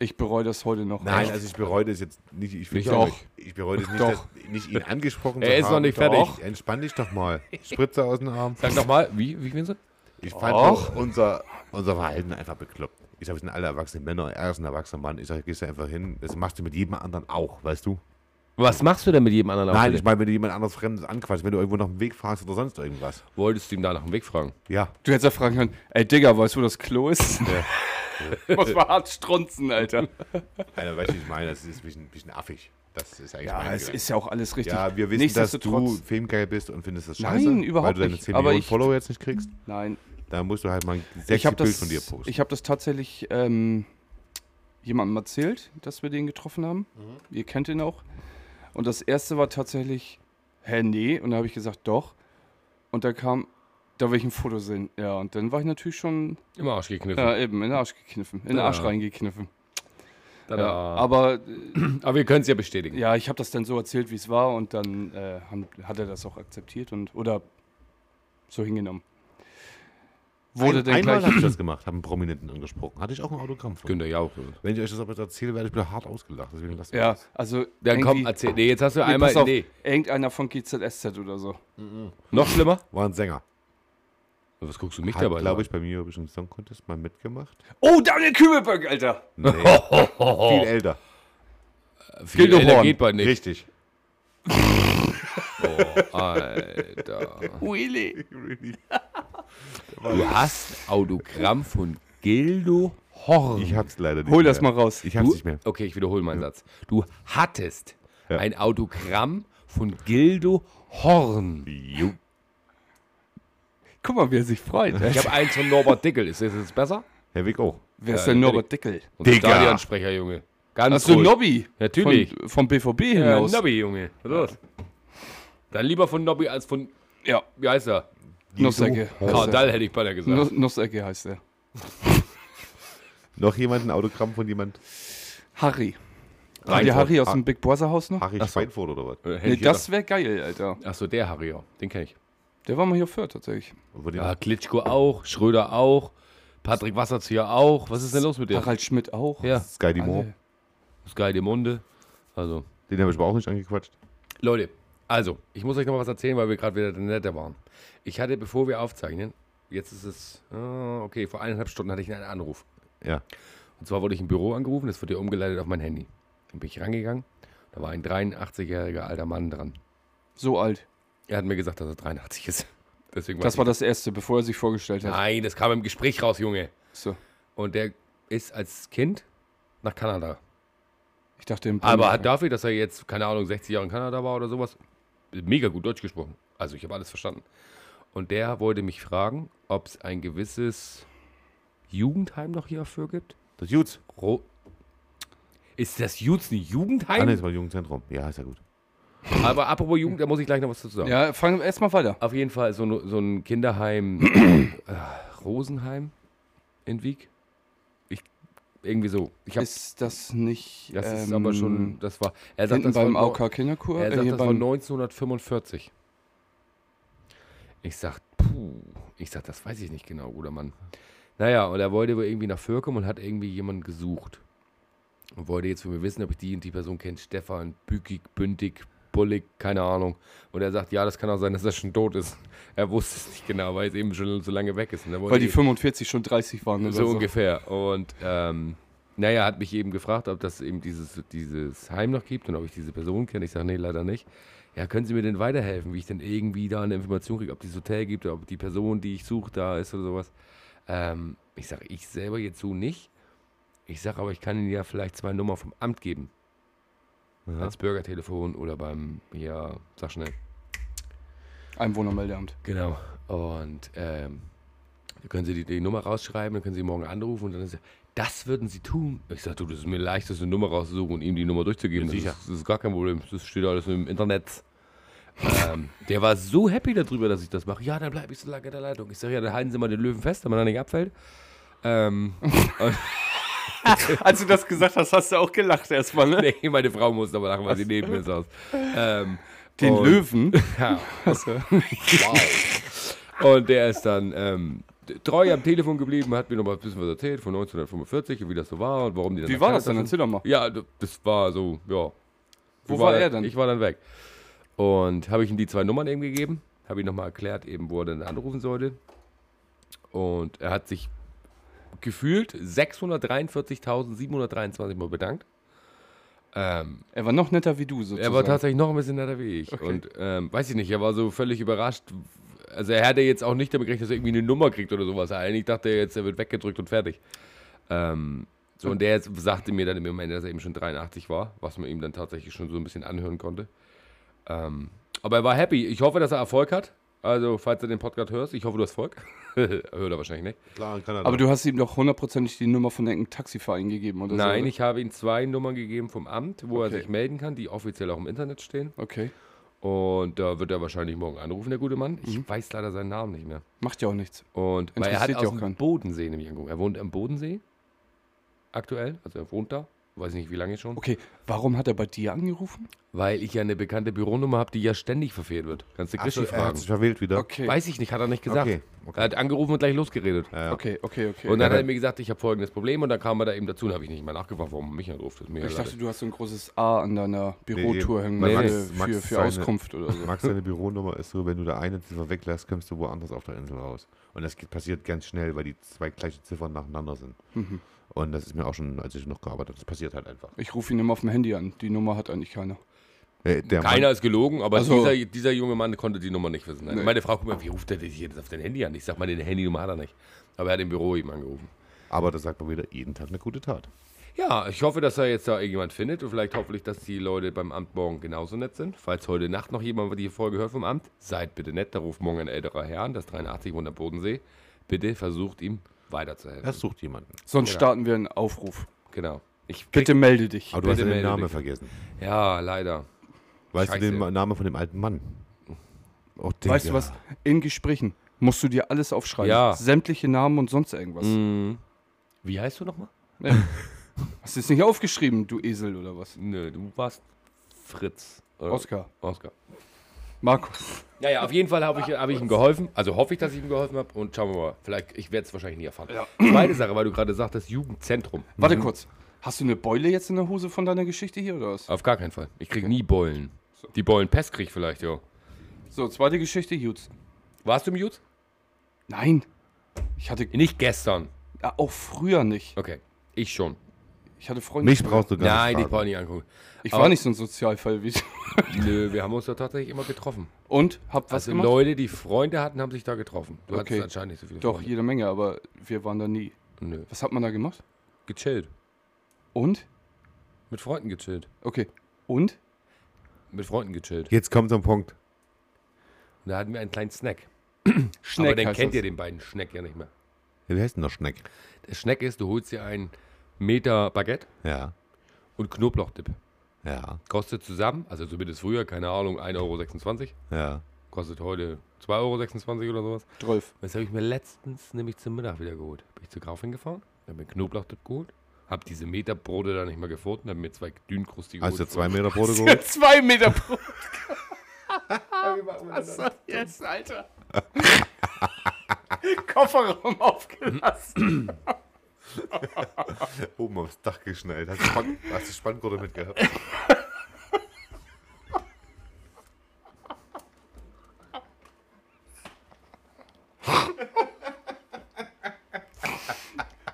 Ich bereue das heute noch. Nein, Echt. also ich bereue das jetzt nicht. Ich, Ich finde auch. auch. Ich bereue das nicht, dass, nicht ihn angesprochen (laughs) Er zu ist noch haben. nicht fertig. Doch. Entspann dich doch mal. Spritze aus dem Arm. Sag doch mal, wie, wie findest du? Ich fand doch unser, unser Verhalten einfach bekloppt. Ich sage, wir sind alle erwachsene Männer, er ist ein erwachsener Mann. Ich sage, gehst du einfach hin. Das machst du mit jedem anderen auch, weißt du? Was machst du denn mit jedem anderen Nein, Auftritt? ich meine, wenn du jemand anderes Fremdes anquatschst, wenn du irgendwo noch einen Weg fragst oder sonst irgendwas. Wolltest du ihm da nach dem Weg fragen? Ja. Du hättest ja fragen können, ey Digga, weißt du, wo das Klo ist? (laughs) (laughs) Muss mal hart strunzen, Alter. Einer weiß, wie ich meine, das ist ein bisschen, bisschen affig. Das ist eigentlich Ja, meine es ist ja auch alles richtig. Ja, wir wissen, dass du filmgeil bist und findest das Nein, scheiße. überhaupt weil du deine nicht. 10 Aber Millionen ich- Follower jetzt nicht kriegst. Nein, Da musst du halt mal ein ich sexy habe Bild das, von dir posten. ich hab das tatsächlich ähm, jemandem erzählt, dass wir den getroffen haben. Mhm. Ihr kennt ihn auch. Und das erste war tatsächlich, hä, nee. Und da habe ich gesagt, doch. Und da kam, da will ich ein Foto sehen. Ja, und dann war ich natürlich schon, Im Arsch gekniffen. ja, eben, in den Arsch gekniffen, in den Ja. Arsch reingekniffen. Ja, aber (clears throat) Aber wir können es ja bestätigen. Ja, ich habe das dann so erzählt, wie es war und dann äh, haben, hat er das auch akzeptiert und oder so hingenommen. Wurde Ein, denn einmal gleich. habe ich (clears throat) das gemacht, habe einen Prominenten angesprochen. Hatte ich auch ein Autogramm von. Günther Jauch. Wenn ich euch das aber erzähle, werde ich wieder hart ausgelacht. Deswegen lasst mich Ja, das. also. Dann komm, erzähl. Nee, jetzt hast du Nee, einmal. pass auf, Nee, Irgendeiner von GZSZ oder so. noch schlimmer? War ein Sänger. Was guckst du mich Hat, dabei? glaube ich, bei mir ein bisschen Song Contest mal mitgemacht. Oh, Daniel Kübelberg, Alter! Nee, (laughs) viel älter. Viel Gildo älter Horn. geht bei nicht. Richtig. (laughs) Alter. Willy. (laughs) Du hast Autogramm von Gildo Horn. Ich hab's leider nicht Hol mehr. das mal raus. Ich hab's Du- nicht mehr. Okay, ich wiederhole meinen Satz. Du hattest Ja. ein Autogramm von Gildo Horn. Jo. Guck mal, wie er sich freut. Ich habe eins von Norbert Dickel. Ist das jetzt besser? Herr Wick auch. Wer ist Ja, denn. Norbert Dickel? Unser Digga. Stadionsprecher, Junge. Ganz Achso, ruhig. Nobby. Natürlich. Von, vom BVB Ja, hinaus. Nobby, Junge. Was ist los? Dann lieber von Nobby als von, Ja, wie heißt er? Nussecke. Kardall hätte ich beinahe gesagt. Nuss- Nussecke heißt er. (laughs) Noch jemand ein Autogramm von jemand? Harry. Reinfurt. Kennt ihr Harry aus dem Big Brother Haus noch? Harry. Schweinfurt oder was? Äh, hätte Nee, ich das wäre geil, Alter. gedacht. Ach so, der Harry, ja. Den kenne ich. Der war mal hier für tatsächlich. Ja, Klitschko auch, Schröder auch, Patrick Wasserzieher auch. Was ist denn los mit dir? Harald Schmidt auch. Ja, Sky. Alle. Sky de Munde. Also, Den habe ich aber auch nicht angequatscht. Leute, also, ich muss euch noch mal was erzählen, weil wir gerade wieder netter waren. Ich hatte, bevor wir aufzeichnen, jetzt ist es, ah, okay, vor eineinhalb Stunden hatte ich einen Anruf. Ja. Und zwar wurde ich im Büro angerufen, das wurde ja umgeleitet auf mein Handy. Dann bin ich rangegangen, da war ein 83-jähriger alter Mann dran. So alt. Er hat mir gesagt, dass er 83 ist. (laughs) Deswegen Das war das erste, bevor er sich vorgestellt hat. Nein, das kam im Gespräch raus, Junge. So. Und der ist als Kind nach Kanada. Ich dachte im Aber hat dafür, dass er jetzt, keine Ahnung, 60 Jahre in Kanada war oder sowas, mega gut Deutsch gesprochen. Also ich habe alles verstanden. Und der wollte mich fragen, ob es ein gewisses Jugendheim noch hier auf Föhr gibt? Das Jutz. Ro ist das Jutz ein Ah, nee, Jugendheim? das war Jugendzentrum. Ja, ist ja gut. Aber apropos Jugend, da muss ich gleich noch was dazu sagen. Ja, fang erstmal weiter. Auf jeden Fall so, ein- so ein Kinderheim, (clears throat) äh, Rosenheim in Wieg. Ich, irgendwie so. Ich hab, Ist das nicht. das ist ähm, aber schon, das war, er sagt, Hinten das beim neu- AOK Kinderkur? er äh, sagt, hier das war beim, 1945. Ich sag, puh, ich sag, das weiß ich nicht genau, guter Mann. Naja, und er wollte wohl irgendwie nach kommen und hat irgendwie jemanden gesucht. Und wollte jetzt von mir wissen, ob ich die und die Person kenne. Stefan, Bükig, Bündig, Bullig, keine Ahnung. Und er sagt, ja, das kann auch sein, dass er schon tot ist. (laughs) Er wusste es nicht genau, weil es eben schon so lange weg ist. Weil die 45 schon 30 waren oder so, so. ungefähr. Und ähm, naja, hat mich eben gefragt, ob das eben dieses, dieses Heim noch gibt und ob ich diese Person kenne. Ich sage, nee, leider nicht. Ja, können Sie mir denn weiterhelfen, wie ich denn irgendwie da eine Information kriege, ob dieses Hotel gibt ob die Person, die ich suche, da ist oder sowas. Ähm, ich sage, ich selber jetzt so nicht. Ich sage aber, ich kann Ihnen ja vielleicht zwei Nummern vom Amt geben. Ja. Als Bürgertelefon oder beim, ja, sag schnell. Einwohnermeldeamt. Genau. Und ähm, dann können Sie die, die Nummer rausschreiben, dann können Sie morgen anrufen und dann ist das würden Sie tun. Ich sage, du, das ist mir leicht, das eine Nummer rauszusuchen und ihm die Nummer durchzugeben. Ja, Das sicher. ist, das ist gar kein Problem. Das steht alles im Internet. ähm, der war so happy darüber, dass ich das mache. Ja, dann bleibe ich so lange in der Leitung. Ich sage, ja, dann halten Sie mal den Löwen fest, damit er nicht abfällt. Ähm, (laughs) (laughs) Als du das gesagt hast, hast du auch gelacht erstmal, ne? nee, meine Frau musste aber lachen, weil sie neben mir saß. Ähm, Den und- Löwen. (laughs) Ja, Also, Und der ist dann ähm, treu am Telefon geblieben, hat mir noch mal ein bisschen was erzählt von 1945 und wie das so war und warum die dann wie war das denn? Erzähl doch mal. Ja, das war so, ja. Wo war dann- er dann? Ich war dann weg. Und habe ich ihm die zwei Nummern eben gegeben, habe ihm nochmal erklärt, eben, wo er dann anrufen sollte. Und er hat sich gefühlt 643.723 Mal bedankt. Ähm, Er war noch netter wie du sozusagen. er war tatsächlich noch ein bisschen netter wie ich. Okay. Und ähm, weiß ich nicht, er war so völlig überrascht. Also er hatte jetzt auch nicht damit gerechnet, dass er irgendwie eine Nummer kriegt oder sowas. Eigentlich dachte er jetzt, er wird weggedrückt und fertig. Ähm, so, und der jetzt sagte mir dann im Moment, dass er eben schon 83 war, was man ihm dann tatsächlich schon so ein bisschen anhören konnte. Ähm, aber er war happy. Ich hoffe, dass er Erfolg hat. Also, falls du den Podcast hörst, ich hoffe, du hast Erfolg. (laughs) Hört er wahrscheinlich nicht. Klar, in Kanada. Aber du hast ihm doch hundertprozentig die Nummer von irgendeinem Taxiverein gegeben, oder so? Nein, oder? ich habe ihm zwei Nummern gegeben vom Amt, wo Okay. er sich melden kann, die offiziell auch im Internet stehen. Okay. Und da wird er wahrscheinlich morgen anrufen, der gute Mann. Ich Mhm. weiß leider seinen Namen nicht mehr. Macht ja auch nichts. Und weil er hat aus ja auch dem keinen. Bodensee nämlich angeguckt. Er wohnt am Bodensee aktuell, also er wohnt da. Weiß nicht, wie lange schon. Okay, warum hat er bei dir angerufen? Weil ich ja eine bekannte Büronummer habe, die ja ständig verfehlt wird. Kannst du Krischi so, er hat fragen. sich verwählt wieder. Okay. Weiß ich nicht, hat er nicht gesagt. Okay, Er okay. hat angerufen und gleich losgeredet. Ja, ja. Okay, okay, okay. Und dann Ja, hat er mir gesagt, ich habe folgendes Problem und dann kam er da eben dazu und habe ich nicht mal nachgefragt, warum er mich anruft. Ich dachte, leid. du hast so ein großes A an deiner Bürotour hängen Nee, für, nee. für, Max für seine- Auskunft oder so. Max, seine (laughs) Büronummer ist so, wenn du da eine Ziffer weglässt, kommst du woanders auf der Insel raus. Und das passiert ganz schnell, weil die zwei gleiche Ziffern nacheinander sind. Mhm. Und das ist mir auch schon, als ich noch gearbeitet habe, das passiert halt einfach. Ich rufe ihn immer auf dem Handy an. Die Nummer hat eigentlich keiner. Äh, der Keiner Mann, ist gelogen, aber Ach so. dieser, dieser junge Mann konnte die Nummer nicht wissen. Nee. Meine Frau guckt mal, wie ruft er dich jetzt auf dein Handy an? Ich sag mal, den Handynummer hat er nicht. Aber er hat im Büro eben angerufen. aber das sagt man wieder, jeden Tag eine gute Tat. Ja, ich hoffe, dass er jetzt da irgendjemand findet und vielleicht hoffentlich, dass die Leute beim Amt morgen genauso nett sind. Falls heute Nacht noch jemand die Folge hört vom Amt, seid bitte nett, da ruft morgen ein älterer Herr an, das 83 wohnt am Bodensee. Bitte versucht ihm weiterzuhelfen. Er sucht jemanden. Sonst Genau. starten wir einen Aufruf. genau. Ich Bitte melde dich. Aber du hast Bitte ja den Namen dich. vergessen. Ja, leider. Weißt Scheiße. du den Namen von dem alten Mann? Oh, Weißt du was? In Gesprächen musst du dir alles aufschreiben. Ja. Sämtliche Namen und sonst irgendwas. Mhm. Wie heißt du nochmal? Ja. Hast du es nicht aufgeschrieben, du Esel oder was? Nö, du warst Fritz. Oder? Oskar. Markus. Naja, auf jeden Fall habe ich, hab ich ihm geholfen. Also hoffe ich, dass ich ihm geholfen habe. Und schauen wir mal. Vielleicht, ich werde es wahrscheinlich nie erfahren. Ja. Zweite Sache, weil du gerade sagtest, Jugendzentrum. Warte Mhm. kurz. Hast du eine Beule jetzt in der Hose von deiner Geschichte hier oder was? Auf gar keinen Fall. Ich kriege nie Beulen. Die Beulenpest krieg ich vielleicht, ja. So, zweite Geschichte, Jutz. Warst du im Jut? Nein. Ich hatte Nicht gestern. ja, auch früher nicht. Okay. Ich schon. Ich hatte Freunde. Mich brauchst du gar Nein, nicht ich brauche nicht angucken. Ich aber- war nicht so ein Sozialfall wie du. (laughs) Nö, wir haben uns da tatsächlich immer getroffen. Und? Hab was Also gemacht? Leute, die Freunde hatten, haben sich da getroffen. Du Okay. hattest anscheinend nicht so viele Doch, Freunde. jede Menge, aber wir waren da nie. Nö. Was hat man da gemacht? Gechillt. Und? Mit Freunden gechillt. Okay. Und? Mit Freunden gechillt. Jetzt kommt so ein Punkt. Und da hatten wir einen kleinen Snack. Schneck Aber den heißt kennt das. ihr den beiden Schneck ja nicht mehr. Wie heißt denn der Schneck? Der Schneck ist, du holst dir einen Meter Baguette Ja. und Knoblauchdip. Ja. Kostet zusammen, also so wie das früher, keine Ahnung, 1,26 Euro. Ja. Kostet heute 2,26 Euro oder sowas. 12. Das habe ich mir letztens nämlich zum Mittag wieder geholt. Bin ich zu Kaufing gefahren, habe mir Knoblauchdip geholt, habe diese Meterbrote da nicht mehr gefunden, habe mir zwei dünnkrustige Hast du geholt. zwei Meter Brote (laughs) geholt? zwei Meter pro. (laughs) Was soll jetzt, Alter? (laughs) Kofferraum aufgelassen. (clears throat) (laughs) Oben aufs Dach geschnallt. Hast du, Spann hast du Spanngurte mitgehabt?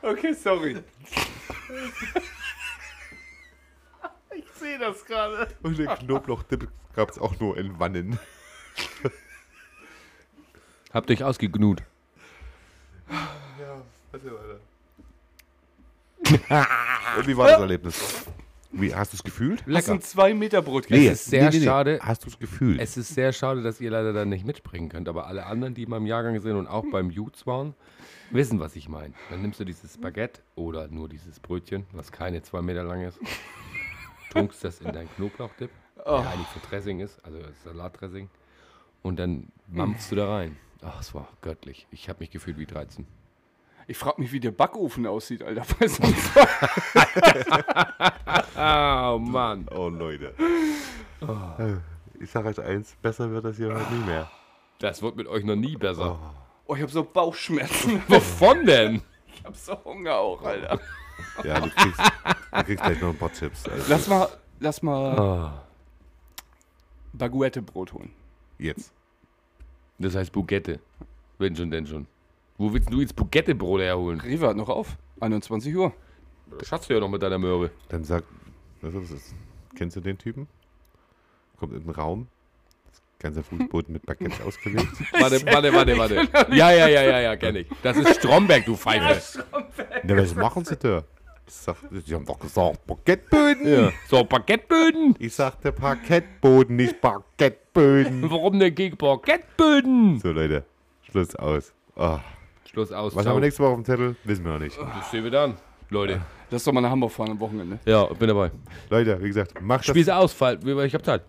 Okay, sorry. Ich sehe das gerade. Und den Knoblauchdip gab es auch nur in Wannen. Habt euch ausgegnut. Ja, warte weiter. Und (laughs) wie war das Erlebnis? Wie, hast du es gefühlt? Hast du ein zwei Meter Brot Nee. ist sehr schade. Hast du es gefühlt? Es ist sehr schade, dass ihr leider da nicht mitspringen könnt, aber alle anderen, die in meinem Jahrgang sind und auch beim Jutes waren, wissen, was ich meine. Dann nimmst du dieses Baguette oder nur dieses Brötchen, was keine zwei Meter lang ist, (laughs) tunkst das in deinen Knoblauchdip, der eigentlich für Dressing ist, also Salatdressing, und dann mampfst du da rein. Ach, es war göttlich. Ich habe mich gefühlt wie 13. Ich frage mich, wie der Backofen aussieht, Alter. (laughs) Oh Mann. oh, Leute. Äh, Ich sag euch eins, besser wird das hier heute nie mehr. Das wird mit euch noch nie besser. oh, ich habe so Bauchschmerzen. (laughs) Wovon denn? Ich habe so Hunger auch, Alter. Ja, du kriegst, du kriegst gleich noch ein paar Chips. Also Lass mal, lass mal Ah, Baguette-Brot holen. jetzt. das heißt Bugette. Wenn schon, denn schon. Wo willst du jetzt Bugette-Brot herholen? Rewe hat noch auf. 21 Uhr. Das hast du ja noch mit deiner Möhre. Dann sag, was ist das? Kennst du den Typen? Kommt in den Raum, das ganze Fußboden mit Baguette ausgelegt. (laughs) Warte, warte, warte, warte. Ja, ja, ja, ja, ja, kenn ich. Das ist Stromberg, du Pfeife. Na, was machen sie da? Ich sag, die haben doch gesagt, Parkettböden. Ja. So, Parkettböden. Ich sagte Parkettboden, nicht Parkettböden. Warum denn gegen Parkettböden? So, Leute, Schluss aus. Ah, Schluss aus. was ciao. haben wir nächste Woche auf dem Zettel? Wissen wir noch nicht. Das sehen wir dann, Leute. Lass doch mal nach Hamburg fahren am Wochenende. Ja, bin dabei. Leute, wie gesagt, macht, das, Spieße aus, Fall. Ich hab Zeit.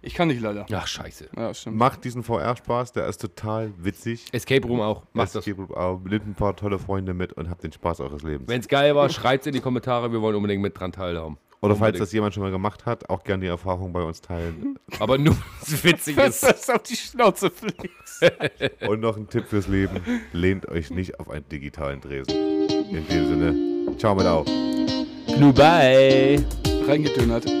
Ich kann nicht leider. Ach, scheiße. Ja, stimmt. macht diesen VR-Spaß, der ist total witzig. Escape Room auch. Macht das. Es gibt auch, nimmt ein paar tolle Freunde mit und habt den Spaß eures Lebens. Wenn's geil war, schreit's in die Kommentare. Wir wollen unbedingt mit dran teilhaben. Oder falls das jemand schon mal gemacht hat, auch gerne die Erfahrung bei uns teilen. (laughs) Aber nur, was witzig ist. das auf die Schnauze fliegst. (laughs) Und noch ein Tipp fürs Leben: Lehnt euch nicht auf einen digitalen Dresen. In dem Sinne, ciao mit auf. Knubai. Reingedönnert.